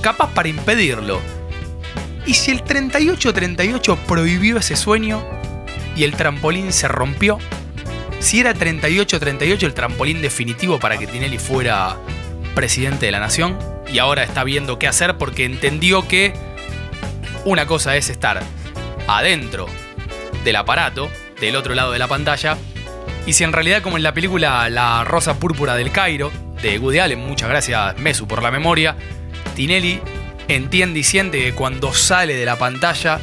capaz para impedirlo. ¿Y si el 38-38 prohibió ese sueño y el trampolín se rompió? Si era 38-38 el trampolín definitivo para que Tinelli fuera presidente de la nación y ahora está viendo qué hacer porque entendió que una cosa es estar adentro del aparato, del otro lado de la pantalla, y si en realidad como en la película La Rosa Púrpura del Cairo, de Woody muchas gracias Mesu por la memoria, Tinelli entiende y siente que cuando sale de la pantalla,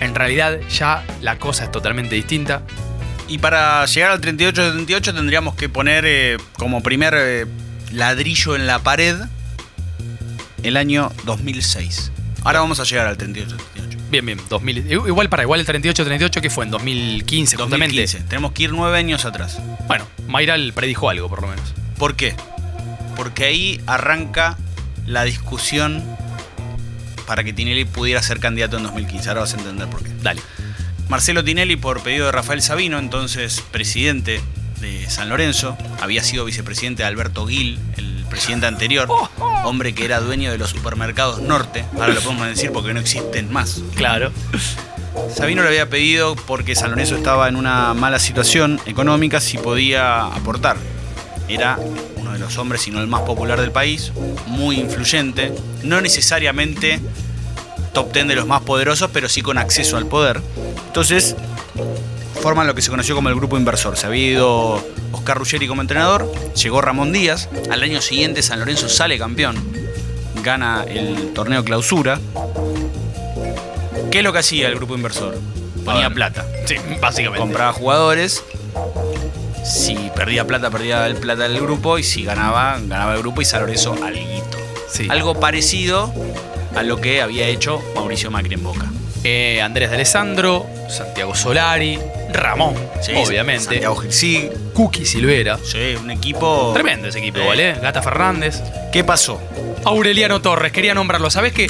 en realidad ya la cosa es totalmente distinta. Y para llegar al 38-38 tendríamos que poner eh, como primer eh, ladrillo en la pared el año 2006. Ahora vamos a llegar al 38-38. Bien, bien, 2000. Igual para igual el 38-38 que fue en 2015, justamente. 2015. Tenemos que ir nueve años atrás. Bueno, Mayral predijo algo por lo menos. ¿Por qué? Porque ahí arranca la discusión para que Tinelli pudiera ser candidato en 2015. Ahora vas a entender por qué. Dale. Marcelo Tinelli, por pedido de Rafael Sabino, entonces presidente de San Lorenzo, había sido vicepresidente de Alberto Gil, el presidente anterior, hombre que era dueño de los supermercados Norte, ahora lo podemos decir porque no existen más. Claro. Sabino le había pedido, porque San Lorenzo estaba en una mala situación económica, si podía aportar. Era uno de los hombres, si no el más popular del país, muy influyente, no necesariamente top 10 de los más poderosos, pero sí con acceso al poder. Entonces, forman lo que se conoció como el grupo inversor. Se había ido Oscar Ruggeri como entrenador, llegó Ramón Díaz, al año siguiente San Lorenzo sale campeón, gana el torneo clausura. ¿Qué es lo que hacía el grupo inversor? Ponía plata. Sí, básicamente. Compraba jugadores. Si perdía plata, perdía el plata del grupo. Y si ganaba, ganaba el grupo y San Lorenzo alguito. Sí. Algo parecido a lo que había hecho Mauricio Macri en Boca. Eh, Andrés de Alessandro, Santiago Solari, Ramón, Sí, obviamente. Santiago Gilsig. Cookie Silvera. Sí, un equipo. Tremendo ese equipo, Sí. ¿vale? Gata Fernández. ¿Qué pasó? Aureliano Torres, quería nombrarlo. ¿Sabés qué?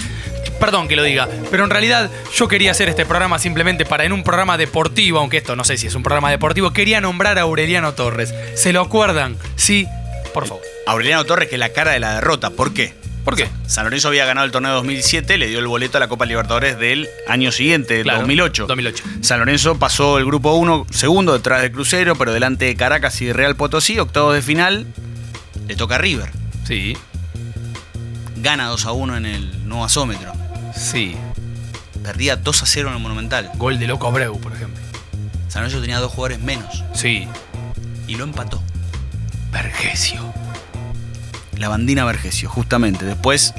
Perdón que lo diga, pero en realidad yo quería hacer este programa simplemente para en un programa deportivo, aunque esto no sé si es un programa deportivo, quería nombrar a Aureliano Torres. ¿Se lo acuerdan? Sí, por favor. Aureliano Torres, que es la cara de la derrota. ¿Por qué? ¿Por qué? San Lorenzo había ganado el torneo 2007, le dio el boleto a la Copa Libertadores del año siguiente, Claro, 2008. 2008. San Lorenzo pasó el grupo 1, segundo detrás del Crucero, pero delante de Caracas y de Real Potosí, octavos de final, le toca a River. Sí, Gana 2 a 1 en el nuevo asómetro. sí. Perdía 2 a 0 en el Monumental. Gol de Loco Abreu, por ejemplo. San Lorenzo tenía dos jugadores menos Sí. y lo empató. Vergesio. La bandina Vergesio, justamente. Después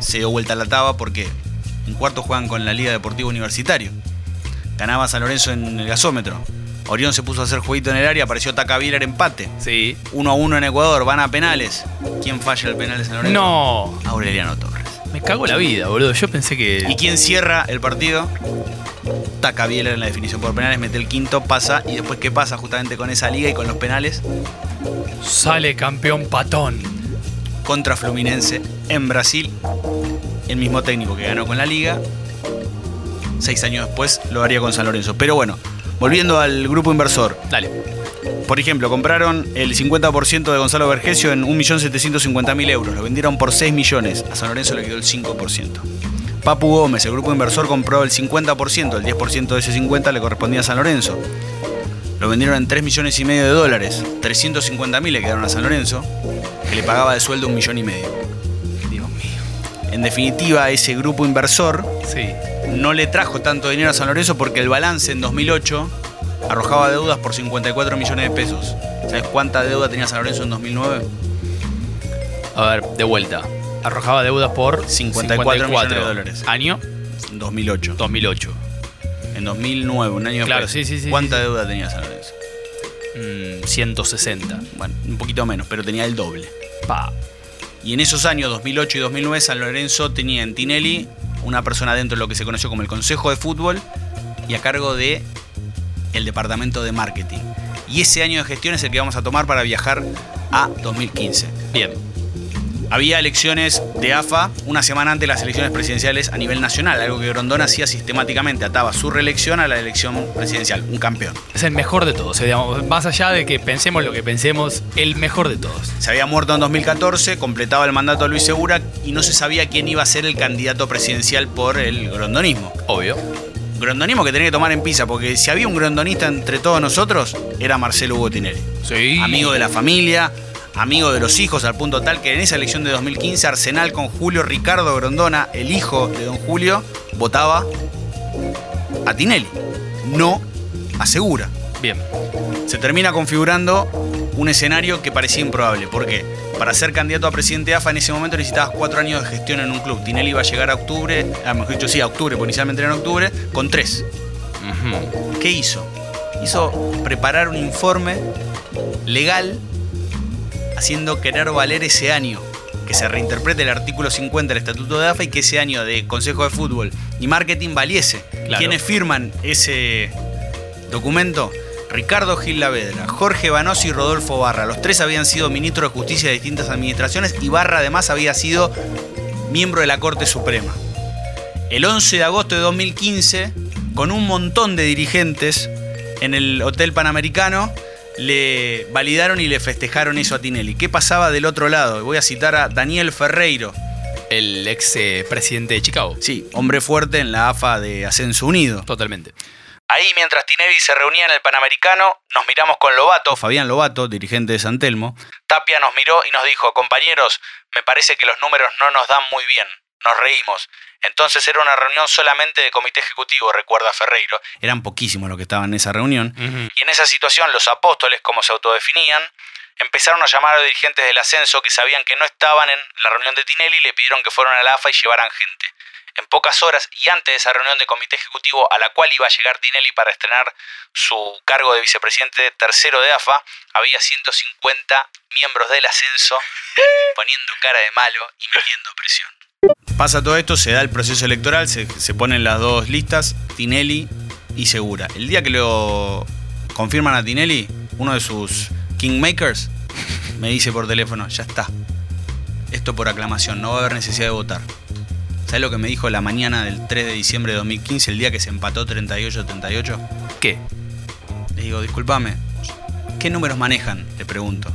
se dio vuelta a la taba porque en cuarto juegan con la Liga Deportiva Universitario. Ganaba San Lorenzo en el gasómetro. Orión se puso a hacer jueguito en el área, apareció Takaviller empate. Sí. 1 a 1 en Ecuador, van a penales. ¿Quién falla el penal de San Lorenzo? No. Aureliano Torres. Me cago la vida, boludo. Yo pensé ¿Y que. quién cierra el partido? Takaviller en la definición por penales, mete el quinto, pasa. ¿Y después qué pasa justamente con esa liga y con los penales? Sale campeón patón. Contra Fluminense en Brasil. El mismo técnico que ganó con la liga. Seis años después lo haría con San Lorenzo. Pero bueno, volviendo al grupo inversor. Dale. Por ejemplo, compraron el 50% de Gonzalo Vergesio en 1.750.000 euros. Lo vendieron por 6 millones. A San Lorenzo le quedó el 5%. Papu Gómez, el grupo inversor, compró el 50%. El 10% de ese 50 le correspondía a San Lorenzo. Lo vendieron en 3 millones y medio de dólares. 350.000 le quedaron a San Lorenzo, que le pagaba de sueldo un millón y medio. Dios mío. En definitiva, ese grupo inversor Sí. no le trajo tanto dinero a San Lorenzo porque el balance en 2008 arrojaba deudas por 54 millones de pesos. ¿Sabes cuánta deuda tenía San Lorenzo en 2009? A ver, de vuelta. Arrojaba deudas por 54 millones de dólares. Año 2008. 2008. En 2009, un año Claro, después. sí, sí, sí, ¿Cuánta sí, sí. deuda tenía San Lorenzo? Mm, 160. Bueno, un poquito menos, pero tenía el doble. Pa. Y en esos años, 2008 y 2009, San Lorenzo tenía en Tinelli una persona dentro de lo que se conoció como el Consejo de Fútbol y a cargo de el Departamento de Marketing. Y ese año de gestión es el que vamos a tomar para viajar a 2015. Bien. Había elecciones de AFA una semana antes de las elecciones presidenciales a nivel nacional, algo que Grondona hacía sistemáticamente, ataba su reelección a la elección presidencial, un campeón. Es el mejor de todos. eh, digamos, más allá de que pensemos lo que pensemos, el mejor de todos. Se había muerto en 2014, completaba el mandato de Luis Segura y no se sabía quién iba a ser el candidato presidencial por el grondonismo. Obvio. Grondonismo que tenía que tomar en pisa, porque si había un grondonista entre todos nosotros, era Marcelo Hugo Tinelli. Sí. Amigo de la familia, amigo de los hijos, al punto tal que en esa elección de 2015, Arsenal con Julio Ricardo Grondona, el hijo de don Julio, votaba a Tinelli, no a Segura. Bien. Se termina configurando un escenario que parecía improbable. ¿Por qué? Para ser candidato a presidente de AFA en ese momento necesitabas cuatro años de gestión en un club. Tinelli iba a llegar a octubre, ah, mejor dicho, sí, a octubre, porque inicialmente era en octubre, con tres. ¿Qué hizo? Hizo preparar un informe legal haciendo querer valer ese año. Que se reinterprete el artículo 50 del Estatuto de AFA y que ese año de Consejo de Fútbol y Marketing valiese. Claro. ¿Quiénes firman ese documento? Ricardo Gil Lavedra, Jorge Banossi y Rodolfo Barra. Los tres habían sido ministros de justicia de distintas administraciones y Barra además había sido miembro de la Corte Suprema. El 11 de agosto de 2015, con un montón de dirigentes en el Hotel Panamericano, le validaron y le festejaron eso a Tinelli. ¿Qué pasaba del otro lado? Voy a citar a Daniel Ferreiro, El ex eh, presidente de Chicago. Sí, hombre fuerte en la AFA de Ascenso Unido. Totalmente. Ahí, mientras Tinelli se reunía en el Panamericano, nos miramos con Lobato, Fabián Lobato, dirigente de San Telmo. Tapia nos miró y nos dijo, compañeros, me parece que los números no nos dan muy bien. Nos reímos. Entonces era una reunión solamente de comité ejecutivo, recuerda Ferreiro. Eran poquísimos los que estaban en esa reunión. Y en esa situación los apóstoles, como se autodefinían, empezaron a llamar a los dirigentes del ascenso que sabían que no estaban en la reunión de Tinelli y le pidieron que fueran a la AFA y llevaran gente. En pocas horas y antes de esa reunión de comité ejecutivo a la cual iba a llegar Tinelli para estrenar su cargo de vicepresidente tercero de AFA, había 150 miembros del ascenso [laughs] poniendo cara de malo y metiendo presión. Pasa todo esto, se da el proceso electoral, se, se ponen las dos listas, Tinelli y Segura. El día que lo confirman a Tinelli, uno de sus Kingmakers me dice por teléfono, ya está. Esto por aclamación, no va a haber necesidad de votar. ¿Sabes lo que me dijo la mañana del 3 de diciembre de 2015, el día que se empató 38-38? ¿Qué? Le digo, discúlpame, ¿qué números manejan? Le pregunto.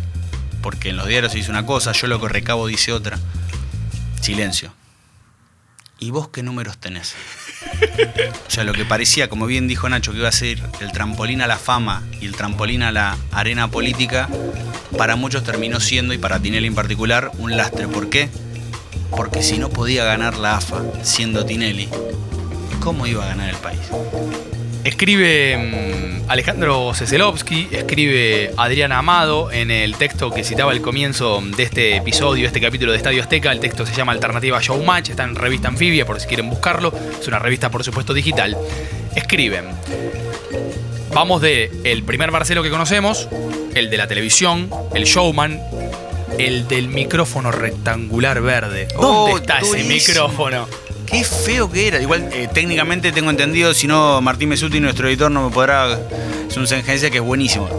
Porque en los diarios se dice una cosa, yo lo que recabo dice otra. Silencio. ¿Y vos qué números tenés? O sea, lo que parecía, como bien dijo Nacho, que iba a ser el trampolín a la fama y el trampolín a la arena política, para muchos terminó siendo, y para Tinelli en particular, un lastre. ¿Por qué? Porque si no podía ganar la AFA siendo Tinelli, ¿cómo iba a ganar el país? Escribe mm, Alejandro Ceselovsky, escribe Adriana Amado en el texto que citaba al comienzo de este episodio, este capítulo de Estadio Azteca. El texto se llama Alternativa Showmatch, está en revista Anfibia por si quieren buscarlo. Es una revista, por supuesto, digital. Escriben. Vamos de el primer Marcelo que conocemos, el de la televisión, el showman, el del micrófono rectangular verde. ¿Dónde Oh, está ese micrófono? Qué feo que era. Igual, eh, técnicamente tengo entendido, si no, Martín Mesuti, nuestro editor, no me podrá. Es un sengencia que es buenísimo.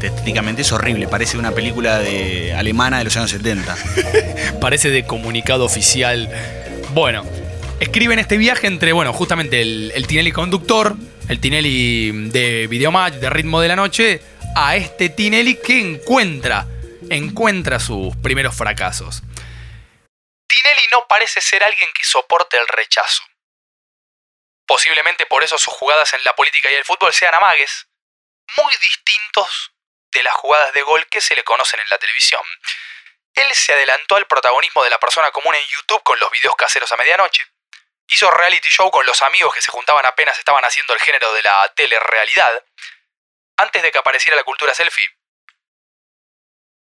Técnicamente es horrible, parece una película de alemana de los años 70. [laughs] Parece de comunicado oficial. Bueno, escriben este viaje entre, bueno, justamente el, el Tinelli conductor, el Tinelli de Videomatch, de Ritmo de la Noche, a este Tinelli que encuentra, encuentra sus primeros fracasos. Tinelli no parece ser alguien que soporte el rechazo. Posiblemente por eso sus jugadas en la política y el fútbol sean amagues, muy distintos de las jugadas de gol que se le conocen en la televisión. Él se adelantó al protagonismo de la persona común en YouTube con los videos caseros a medianoche. Hizo reality show con los amigos que se juntaban apenas estaban haciendo el género de la telerrealidad. Antes de que apareciera la cultura selfie,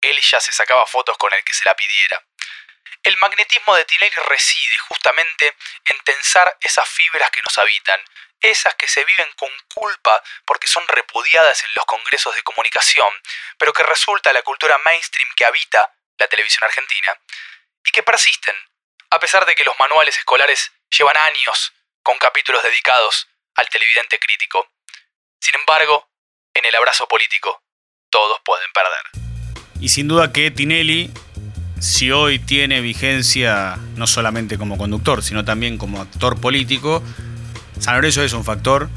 él ya se sacaba fotos con el que se la pidiera. El magnetismo de Tinelli reside justamente en tensar esas fibras que nos habitan, esas que se viven con culpa porque son repudiadas en los congresos de comunicación, pero que resulta la cultura mainstream que habita la televisión argentina, y que persisten, a pesar de que los manuales escolares llevan años con capítulos dedicados al televidente crítico. Sin embargo, en el abrazo político, todos pueden perder. Y sin duda que Tinelli, si hoy tiene vigencia no solamente como conductor, sino también como actor político, San Lorenzo es un factor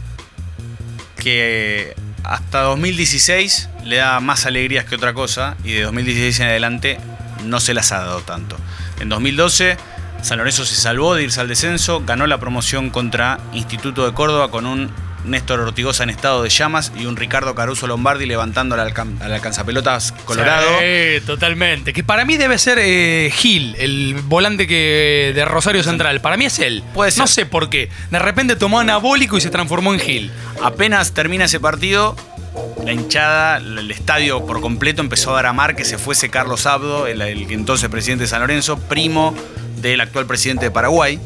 que hasta 2016 le da más alegrías que otra cosa y de 2016 en adelante no se las ha dado tanto. En 2012 San Lorenzo se salvó de irse al descenso, ganó la promoción contra Instituto de Córdoba con un Néstor Ortigosa en estado de llamas y un Ricardo Caruso Lombardi levantando al, alcan- al alcanzapelotas colorado. Sí, totalmente. Que para mí debe ser eh, Gil, el volante que de Rosario Central. Para mí es él. Puede ser. No sé por qué. De repente tomó anabólico y se transformó en Gil. Apenas termina ese partido, la hinchada, el estadio por completo empezó a bramar que se fuese Carlos Abdo, el, el entonces presidente de San Lorenzo, primo del actual presidente de Paraguay,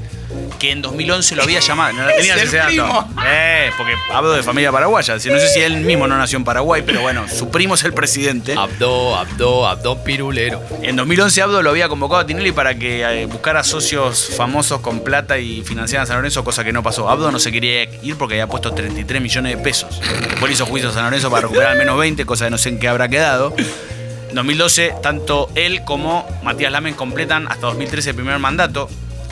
que en 2011 lo había llamado. No [laughs] ese dato. Eh, porque Abdo de familia paraguaya. Si No sé si él mismo no nació en Paraguay, pero bueno, su primo es el presidente. Abdo, Abdo, Abdo pirulero. En 2011 Abdo lo había convocado a Tinelli para que eh, buscara socios famosos con plata y financiaran a San Lorenzo, cosa que no pasó. Abdo no se quería ir porque había puesto 33 millones de pesos. Después hizo juicio a San Lorenzo para recuperar al menos 20, cosa que no sé en qué habrá quedado. En 2012, tanto él como Matías Lamen completan hasta 2013 el primer mandato.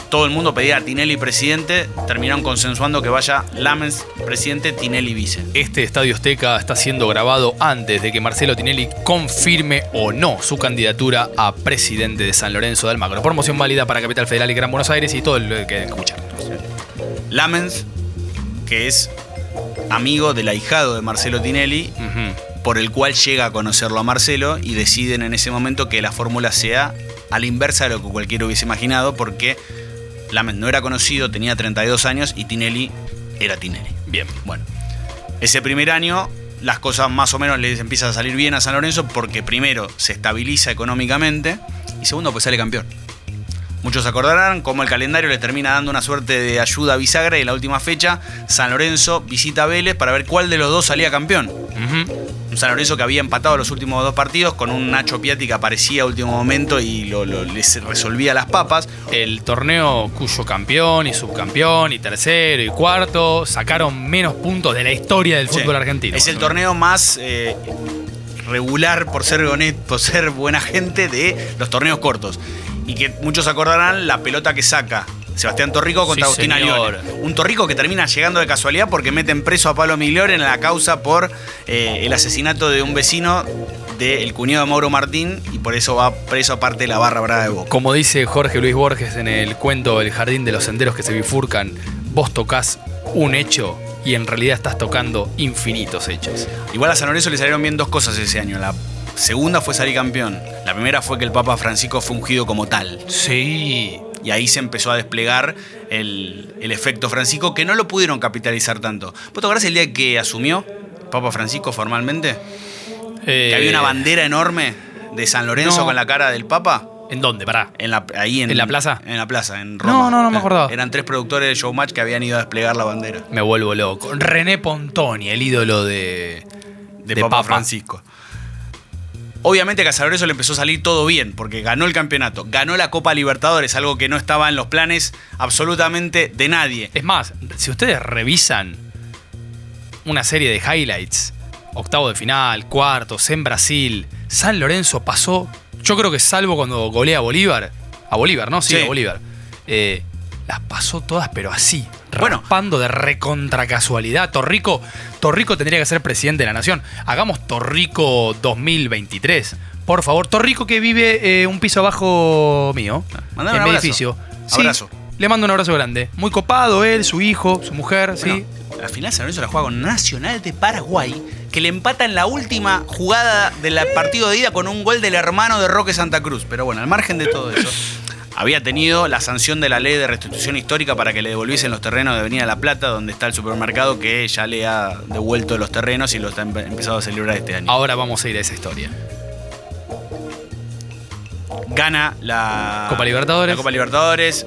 Todo el mundo pedía a Tinelli presidente, terminaron consensuando que vaya Lamens presidente, Tinelli vice. Este Estadio Azteca está siendo grabado antes de que Marcelo Tinelli confirme o no su candidatura a presidente de San Lorenzo de Almagro. Promoción válida para Capital Federal y Gran Buenos Aires y todo lo que escuchar. Lamens, que es amigo del ahijado de Marcelo Tinelli, por el cual llega a conocerlo a Marcelo y deciden en ese momento que la fórmula sea a la inversa de lo que cualquiera hubiese imaginado, porque Lamens no era conocido, tenía 32 años y Tinelli era Tinelli. Bien. Bueno, ese primer año las cosas más o menos les empiezan a salir bien a San Lorenzo porque primero se estabiliza económicamente y segundo pues sale campeón. Muchos se acordarán cómo el calendario le termina dando una suerte de ayuda a bisagra y en la última fecha San Lorenzo visita a Vélez para ver cuál de los dos salía campeón. Un San Lorenzo que había empatado los últimos dos partidos con un Nacho Piatti que aparecía a último momento y lo, lo- les resolvía las papas. El torneo cuyo campeón y subcampeón y tercero y cuarto sacaron menos puntos de la historia del Sí. fútbol argentino. Es el torneo más eh, regular por ser, honet- por ser buena gente de los torneos cortos. Y que muchos acordarán la pelota que saca Sebastián Torrico contra Sí, Agustín. Alione. Un Torrico que termina llegando de casualidad porque meten preso a Pablo Migliore en la causa por eh, el asesinato de un vecino del cuñado de Mauro Martín y por eso va preso aparte de la barra brava de Boca. Como dice Jorge Luis Borges en el cuento El jardín de los senderos que se bifurcan, vos tocas un hecho y en realidad estás tocando infinitos hechos. Igual a San Lorenzo le salieron bien dos cosas ese año. La segunda fue salir campeón. La primera fue que el Papa Francisco fue ungido como tal. Sí. Y ahí se empezó a desplegar el, el efecto Francisco, que no lo pudieron capitalizar tanto. ¿Vos te acordás el día que asumió Papa Francisco formalmente? Que había una bandera enorme de San Lorenzo no. con la cara del Papa. ¿En dónde? Pará. En la, ahí en, ¿En la plaza? En la plaza, en Roma. No, no, no me Eh, acordaba. Eran tres productores de Showmatch que habían ido a desplegar la bandera. Me vuelvo loco. René Pontoni, el ídolo de, de, Papa, Francisco. Obviamente que a San Lorenzo le empezó a salir todo bien, porque ganó el campeonato, ganó la Copa Libertadores, algo que no estaba en los planes absolutamente de nadie. Es más, si ustedes revisan una serie de highlights, octavo de final, cuartos, en Brasil, San Lorenzo pasó, yo creo que salvo cuando golea a Bolívar, a Bolívar, ¿no? Sí, Sí. a Bolívar. eh, las pasó todas, pero así, Bueno. raspando de recontra casualidad. Torrico, Torrico tendría que ser presidente de la nación. Hagamos Torrico 2023. Por favor, Torrico que vive eh, un piso abajo mío, Mandale en un mi abrazo. edificio. Sí, Abrazo. le mando un abrazo grande. Muy copado él, su hijo, su mujer, sí. Bueno, al final San Lorenzo la juega con Nacional de Paraguay, que le empata en la última jugada del partido de ida con un gol del hermano de Roque Santa Cruz. Pero bueno, al margen de todo eso, había tenido la sanción de la ley de restitución histórica para que le devolviesen los terrenos de Avenida La Plata, donde está el supermercado, que ya le ha devuelto los terrenos y lo está empe- empezado a celebrar este año. Ahora vamos a ir a esa historia. Gana la Copa Libertadores. la Copa Libertadores,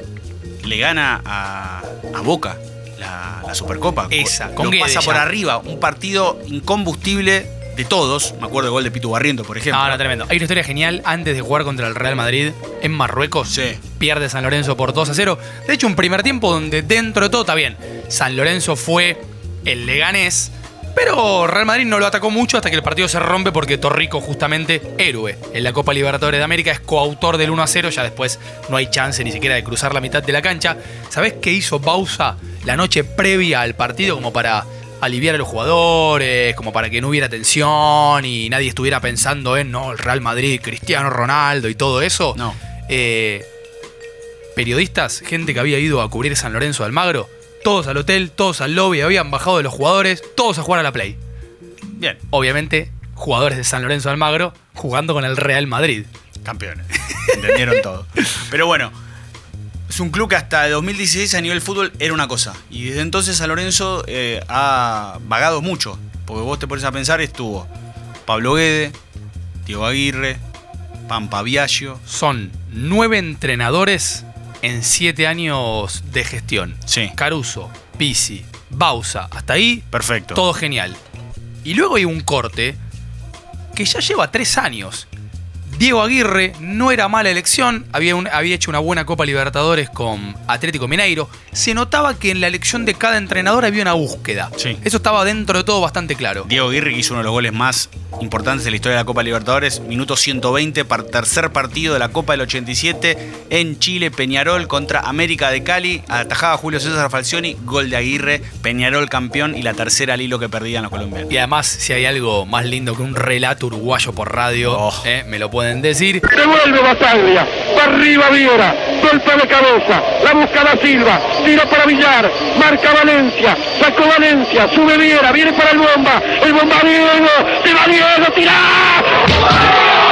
le gana a, a Boca la, la Supercopa. Esa, con Lo pasa por arriba, un partido incombustible de todos. Me acuerdo del gol de Pitu Barriento, por ejemplo. No, no, tremendo. Hay una historia genial. Antes de jugar contra el Real Madrid en Marruecos, Sí. pierde San Lorenzo por 2 a 0. De hecho, un primer tiempo donde dentro de todo está bien. San Lorenzo fue el Leganés, pero Real Madrid no lo atacó mucho hasta que el partido se rompe porque Torrico, justamente héroe en la Copa Libertadores de América, es coautor del 1 a 0. Ya después no hay chance ni siquiera de cruzar la mitad de la cancha. ¿Sabés qué hizo Bausa la noche previa al partido como para aliviar a los jugadores, como para que no hubiera tensión y nadie estuviera pensando en, no, el Real Madrid, Cristiano Ronaldo y todo eso? No. Eh, periodistas, gente que había ido a cubrir San Lorenzo de Almagro, todos al hotel, todos al lobby, habían bajado de los jugadores, todos a jugar a la Play. Bien, Obviamente, jugadores de San Lorenzo de Almagro jugando con el Real Madrid. campeones. [laughs] Entendieron todo. Pero bueno, es un club que hasta el 2016 a nivel fútbol era una cosa. Y desde entonces San Lorenzo eh, ha vagado mucho. Porque vos te pones a pensar, estuvo Pablo Guede, Diego Aguirre, Pampa Viaggio. Son nueve entrenadores en siete años de gestión. Sí. Caruso, Pisi, Bausa, hasta ahí Perfecto. todo genial. Y luego hay un corte que ya lleva tres años. Diego Aguirre no era mala elección, había, un- había hecho una buena Copa Libertadores con Atlético Mineiro. Se notaba que en la elección de cada entrenador había una búsqueda. Sí. Eso estaba dentro de todo bastante claro. Diego Aguirre hizo uno de los goles más importantes de la historia de la Copa Libertadores. Minuto 120, par- tercer partido de la Copa del 87 en Chile, Peñarol contra América de Cali. Atajaba Julio César Falcioni, gol de Aguirre, Peñarol campeón y la tercera al hilo que perdían los colombianos. Y además, si hay algo más lindo que un relato uruguayo por radio, Oh. eh, me lo pueden decir. Devuelve Bataglia, va arriba Viera, golpe de cabeza, la busca da Silva, tiro para Villar, marca Valencia, sacó Valencia, sube Viera, viene para el bomba, el bomba Diego, se va Diego, tira. ¡Se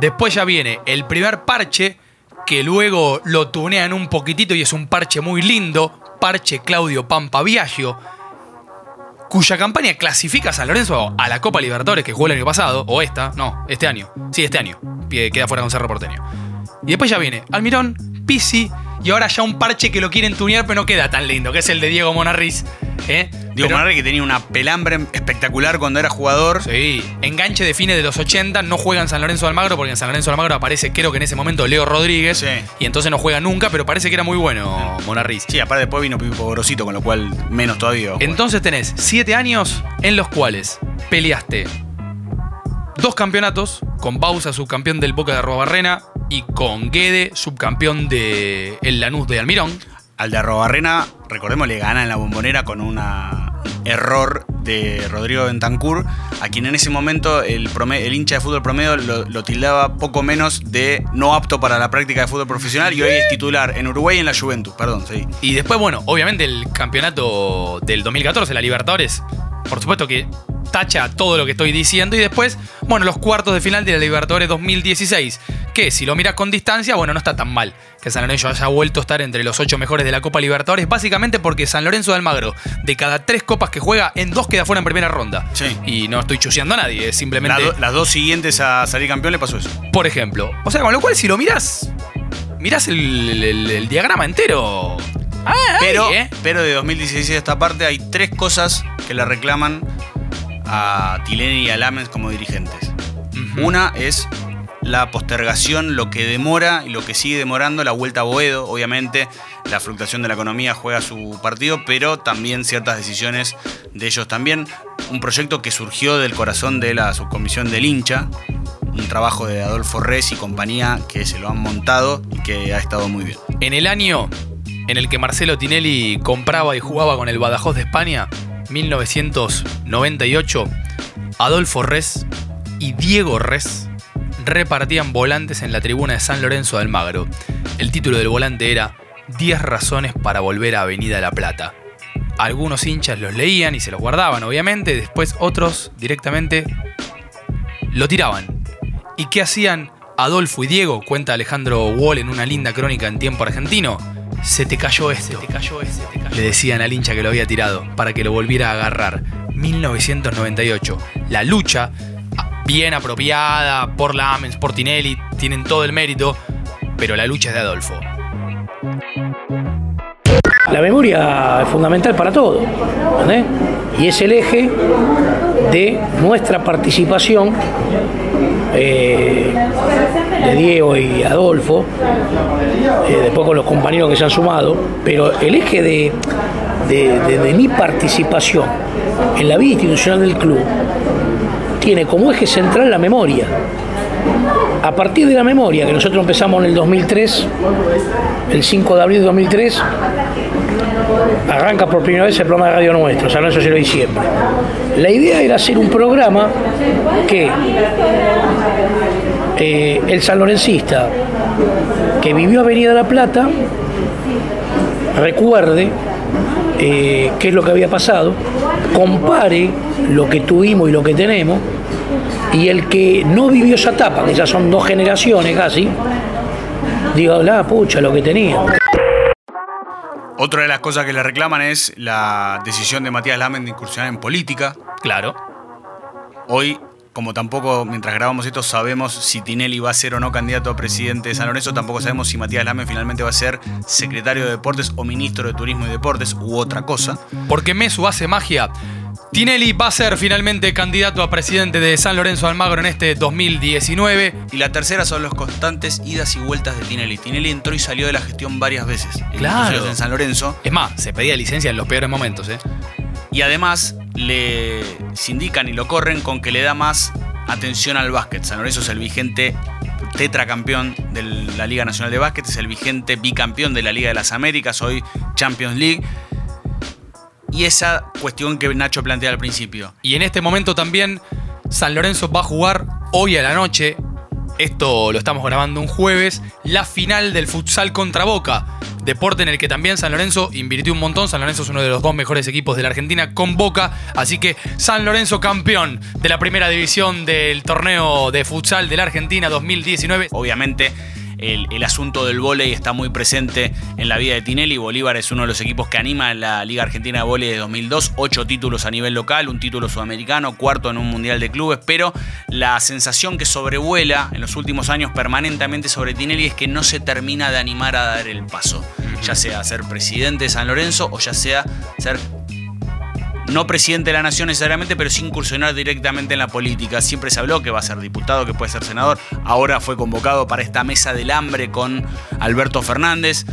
Después ya viene el primer parche, que luego lo tunean un poquitito y es un parche muy lindo, parche Claudio Pampa Viaggio, cuya campaña clasifica San Lorenzo a la Copa Libertadores que jugó el año pasado, o esta, no, este año, sí, este año, que queda fuera con Cerro Porteño. Y después ya viene Almirón, Pisi, y ahora ya un parche que lo quieren tunear pero no queda tan lindo, que es el de Diego Monarriz. ¿eh? Diego Pero- Monarri que tenía una pelambre espectacular cuando era jugador. Sí, enganche de fines de los 80, no juega en San Lorenzo de Almagro porque en San Lorenzo de Almagro aparece creo que en ese momento Leo Rodríguez Sí. y entonces no juega nunca, pero parece que era muy bueno Monarriz. Sí, aparte después vino Pipo Gorosito, con lo cual menos todavía. Entonces tenés 7 años en los cuales peleaste dos campeonatos, con Bausa, subcampeón del Boca de Barrena, y con Guede, subcampeón de el Lanús de Almirón. Al de Arrobarrena, recordemos, le gana en la bombonera con un error de Rodrigo Bentancur, a quien en ese momento el, prome- el hincha de fútbol promedio lo, lo tildaba poco menos de no apto para la práctica de fútbol profesional y hoy es titular en Uruguay y en la Juventus. Perdón, sí. Y después, bueno, obviamente el campeonato del 2014, la Libertadores, por supuesto que tacha todo lo que estoy diciendo. Y después, bueno, los cuartos de final de la Libertadores 2016, que si lo miras con distancia, bueno, no está tan mal que San Lorenzo haya vuelto a estar entre los ocho mejores de la Copa Libertadores, básicamente porque San Lorenzo de Almagro, de cada tres copas que juega, en dos queda fuera en primera ronda. Sí. Y no estoy chuseando a nadie, es simplemente... La do- las dos siguientes a salir campeón le pasó eso. Por ejemplo. O sea, con lo cual, si lo miras, miras el, el- el diagrama entero. Ah, Pero, ahí, ¿eh? pero de 2016 a esta parte hay tres cosas que le reclaman a Tileni y a Lamens como dirigentes. Una es la postergación, lo que demora y lo que sigue demorando la vuelta a Boedo, obviamente. La fluctuación de la economía juega su partido, pero también ciertas decisiones de ellos también. Un proyecto que surgió del corazón de la subcomisión del hincha, un trabajo de Adolfo Res y compañía que se lo han montado y que ha estado muy bien. En el año en el que Marcelo Tinelli compraba y jugaba con el Badajoz de España, 1998, Adolfo Res y Diego Res repartían volantes en la tribuna de San Lorenzo de Almagro. El título del volante era 10 razones para volver a Avenida La Plata. Algunos hinchas los leían y se los guardaban, obviamente, después otros directamente lo tiraban. ¿Y qué hacían Adolfo y Diego? Cuenta Alejandro Wall en una linda crónica en tiempo argentino. Se te cayó este, te cayó este, te cayó. Le decían al hincha que lo había tirado para que lo volviera a agarrar. 1998. La lucha, bien apropiada por la Amens, por Tinelli, tienen todo el mérito, pero la lucha es de Adolfo. La memoria es fundamental para todo. Y es el eje de nuestra participación eh, de Diego y Adolfo, eh, después con los compañeros que se han sumado, pero el eje de- de mi participación en la vida institucional del club tiene como eje central la memoria. A partir de la memoria, que nosotros empezamos en el 2003, el 5 de abril de 2003, arranca por primera vez el programa de radio nuestro, San Lorenzo 0 de diciembre. La idea era hacer un programa que eh, el sanlorencista que vivió Avenida La Plata recuerde eh, qué es lo que había pasado, compare lo que tuvimos y lo que tenemos, y el que no vivió esa etapa, que ya son dos generaciones casi, diga, la pucha, lo que tenía. Otra de las cosas que le reclaman es la decisión de Matías Lamen de incursionar en política. Claro. Hoy, como tampoco mientras grabamos esto sabemos si Tinelli va a ser o no candidato a presidente de San Lorenzo, tampoco sabemos si Matías Lamen finalmente va a ser secretario de Deportes o ministro de Turismo y Deportes u otra cosa. Porque Mesu hace magia. Tinelli va a ser finalmente candidato a presidente de San Lorenzo Almagro en este 2019. Y la tercera son los constantes idas y vueltas de Tinelli. Tinelli entró y salió de la gestión varias veces. Claro. En San Lorenzo. Es más, se pedía licencia en los peores momentos, ¿eh? Y además le sindican y lo corren con que le da más atención al básquet. San Lorenzo es el vigente tetracampeón de la Liga Nacional de Básquet, es el vigente bicampeón de la Liga de las Américas, hoy Champions League. Y esa cuestión que Nacho plantea al principio. Y en este momento también San Lorenzo va a jugar hoy a la noche. Esto lo estamos grabando un jueves. La final del futsal contra Boca. Deporte en el que también San Lorenzo invirtió un montón. San Lorenzo es uno de los dos mejores equipos de la Argentina con Boca. Así que San Lorenzo campeón de la primera división del torneo de futsal de la Argentina 2019. Obviamente el, el asunto del vóley está muy presente en la vida de Tinelli. Bolívar es uno de los equipos que anima la Liga Argentina de Vóley de 2002. Ocho títulos a nivel local, un título sudamericano, cuarto en un Mundial de Clubes. Pero la sensación que sobrevuela en los últimos años permanentemente sobre Tinelli es que no se termina de animar a dar el paso. Ya sea ser presidente de San Lorenzo o ya sea ser no presidente de la nación necesariamente, pero sin incursionar directamente en la política. Siempre se habló que va a ser diputado, que puede ser senador. Ahora fue convocado para esta mesa del hambre con Alberto Fernández.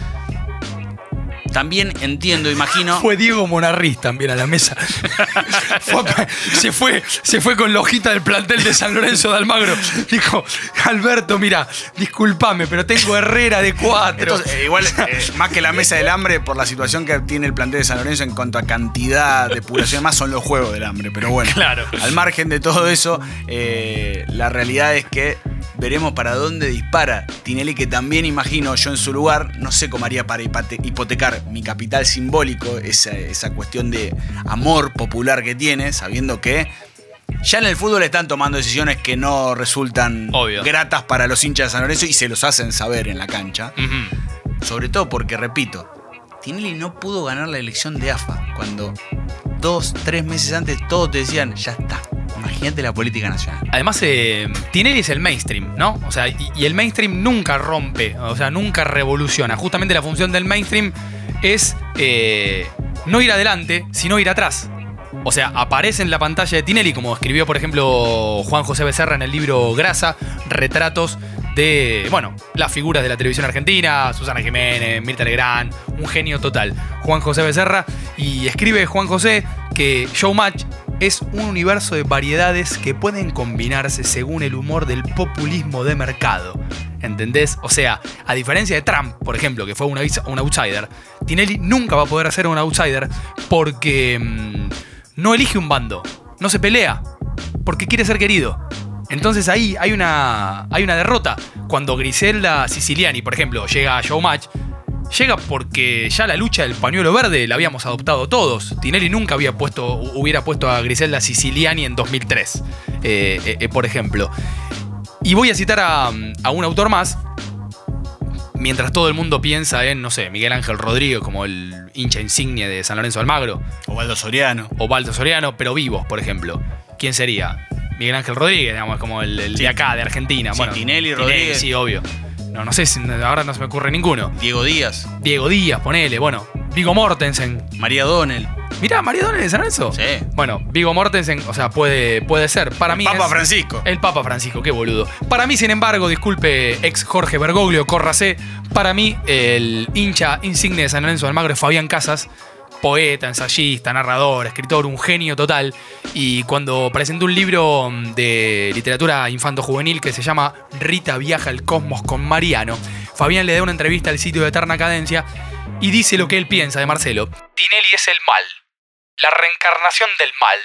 También entiendo, imagino. [laughs] Fue Diego Monarriz también a la mesa. [laughs] Fue a- se, fue, se fue con la hojita del plantel de San Lorenzo de Almagro. Dijo, Alberto, mira, discúlpame, pero tengo Herrera de cuatro. Eh, igual, eh, más que la mesa del hambre, por la situación que tiene el plantel de San Lorenzo en cuanto a cantidad, depuración, más son los juegos del hambre. Pero bueno, [laughs] Claro. al margen de todo eso, eh, la realidad es que veremos para dónde dispara Tinelli, que también imagino yo en su lugar, no sé cómo haría para hipotecar mi capital simbólico, esa, esa cuestión de amor popular que tiene, sabiendo que ya en el fútbol están tomando decisiones que no resultan Obvio. gratas para los hinchas de San Lorenzo y se los hacen saber en la cancha. Sobre todo porque, repito, Tinelli no pudo ganar la elección de AFA cuando dos, tres meses antes todos te decían, ya está. Imagínate la política nacional. Además, eh, Tinelli es el mainstream, ¿no? O sea, y, el mainstream nunca rompe, o sea, nunca revoluciona. Justamente la función del mainstream es eh, no ir adelante, sino ir atrás. O sea, aparece en la pantalla de Tinelli, como escribió, por ejemplo, Juan José Becerra en el libro Grasa, retratos de, bueno, las figuras de la televisión argentina, Susana Jiménez, Mirta Legrand, un genio total. Juan José Becerra, y escribe Juan José que Showmatch es un universo de variedades que pueden combinarse según el humor del populismo de mercado. ¿Entendés? O sea, a diferencia de Trump, por ejemplo, que fue un, outs- un outsider, Tinelli nunca va a poder ser un outsider porque mm, no elige un bando, no se pelea, porque quiere ser querido. Entonces ahí hay una, hay una derrota. Cuando Griselda Siciliani, por ejemplo, llega a Showmatch, llega porque ya la lucha del pañuelo verde la habíamos adoptado todos. Tinelli nunca había puesto, hubiera puesto a Griselda Siciliani en 2003, eh, eh, eh, por ejemplo. Y voy a citar a, a un autor más. Mientras todo el mundo piensa en, no sé, Miguel Ángel Rodríguez como el hincha insignia de San Lorenzo Almagro. Ovaldo Soriano. Ovaldo Soriano, pero vivos, por ejemplo. ¿Quién sería? Miguel Ángel Rodríguez, digamos, como el, el de acá, de Argentina. Sí, bueno, Tinelli, Rodríguez. Sí, obvio. No, no sé, si- ahora no se me ocurre ninguno. Diego Díaz. Diego Díaz, ponele, bueno. Vigo Mortensen. María Donnell. Mirá, María Donnell de San Lorenzo. Sí. Bueno, Vigo Mortensen, o sea, puede, puede ser. Para mí Papa es- Francisco. El Papa Francisco, qué boludo. Para mí, sin embargo, disculpe, ex Jorge Bergoglio, córrase. Para mí, el hincha insigne de San Lorenzo de Almagro es Fabián Casas. Poeta, ensayista, narrador, escritor, un genio total. Y cuando presentó un libro mm, de literatura infanto-juvenil que se llama Rita viaja al cosmos con Mariano, Fabián le da una entrevista al sitio de Eterna Cadencia y dice lo que él piensa de Marcelo. Tinelli es el mal, la reencarnación del mal.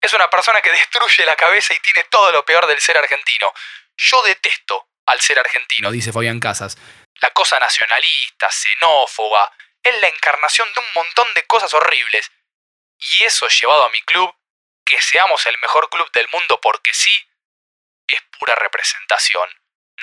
Es una persona que destruye la cabeza y tiene todo lo peor del ser argentino. Yo detesto al ser argentino, dice Fabián Casas. La cosa nacionalista, xenófoba, es la encarnación de un montón de cosas horribles. Y eso llevado a mi club, que seamos el mejor club del mundo porque sí, es pura representación.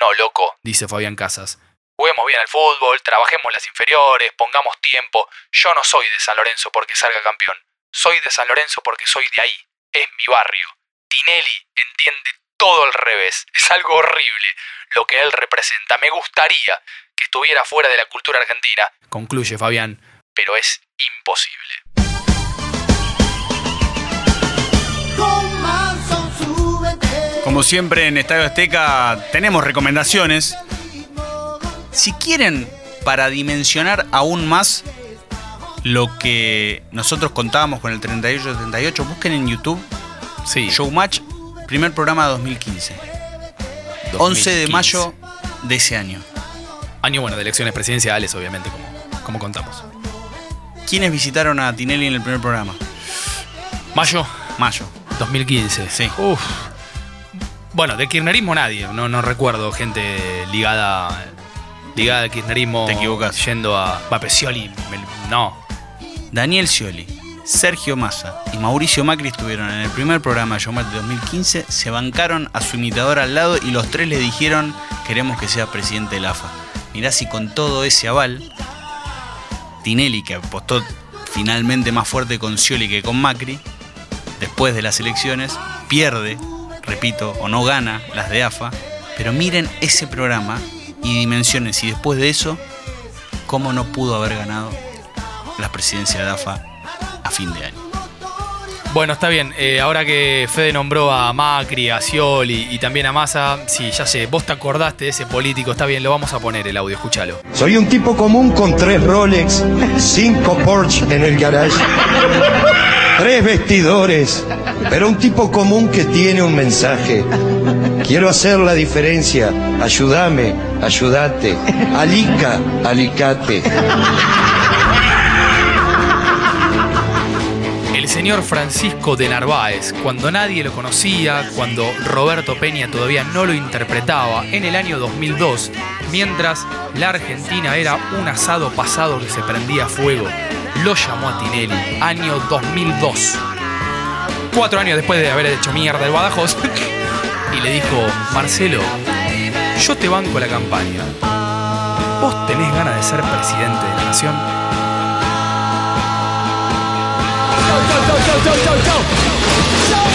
No, loco, dice Fabián Casas. Juguemos bien al fútbol, trabajemos las inferiores, pongamos tiempo. Yo no soy de San Lorenzo porque salga campeón. Soy de San Lorenzo porque soy de ahí. Es mi barrio. Tinelli entiende todo al revés. Es algo horrible lo que él representa. Me gustaría que estuviera fuera de la cultura argentina, concluye Fabián, pero es imposible. Como siempre en Estadio Azteca tenemos recomendaciones. Si quieren, para dimensionar aún más lo que nosotros contábamos con el 38-78, busquen en YouTube sí. Showmatch, primer programa de 2015. 2015. 11 de mayo de ese año. Año, bueno, de elecciones presidenciales, obviamente, como, como contamos. ¿Quiénes visitaron a Tinelli en el primer programa? Mayo Mayo. 2015. Sí. Uf. Bueno, de kirchnerismo nadie. No, no recuerdo gente ligada ligada al kirchnerismo. Te equivocas. Yendo a. Va, me- no. Daniel Scioli, Sergio Massa y Mauricio Macri estuvieron en el primer programa de de 2015, se bancaron a su imitador al lado y los tres le dijeron queremos que sea presidente del AFA. Mirá si con todo ese aval, Tinelli, que apostó finalmente más fuerte con Scioli que con Macri, después de las elecciones, pierde, repito, o no gana las de AFA, pero miren ese programa y dimensiones y después de eso, cómo no pudo haber ganado la presidencia de AFA a fin de año. Bueno, está bien. Eh, ahora que Fede nombró a Macri, a Scioli y también a Massa, sí, ya sé, vos te acordaste de ese político, está bien, lo vamos a poner el audio, escúchalo. Soy un tipo común con tres Rolex, cinco Porsche en el garage, tres vestidores, pero un tipo común que tiene un mensaje. Quiero hacer la diferencia. Ayúdame, ayúdate. Alica, alicate. Señor Francisco de Narváez, cuando nadie lo conocía, cuando Roberto Peña todavía no lo interpretaba, en el año 2002, mientras la Argentina era un asado pasado que se prendía fuego, lo llamó a Tinelli, año 2002. Cuatro años después de haber hecho mierda el Badajoz, [laughs] y le dijo, Marcelo, yo te banco la campaña. ¿Vos tenés ganas de ser presidente de la nación? go, go, go! go.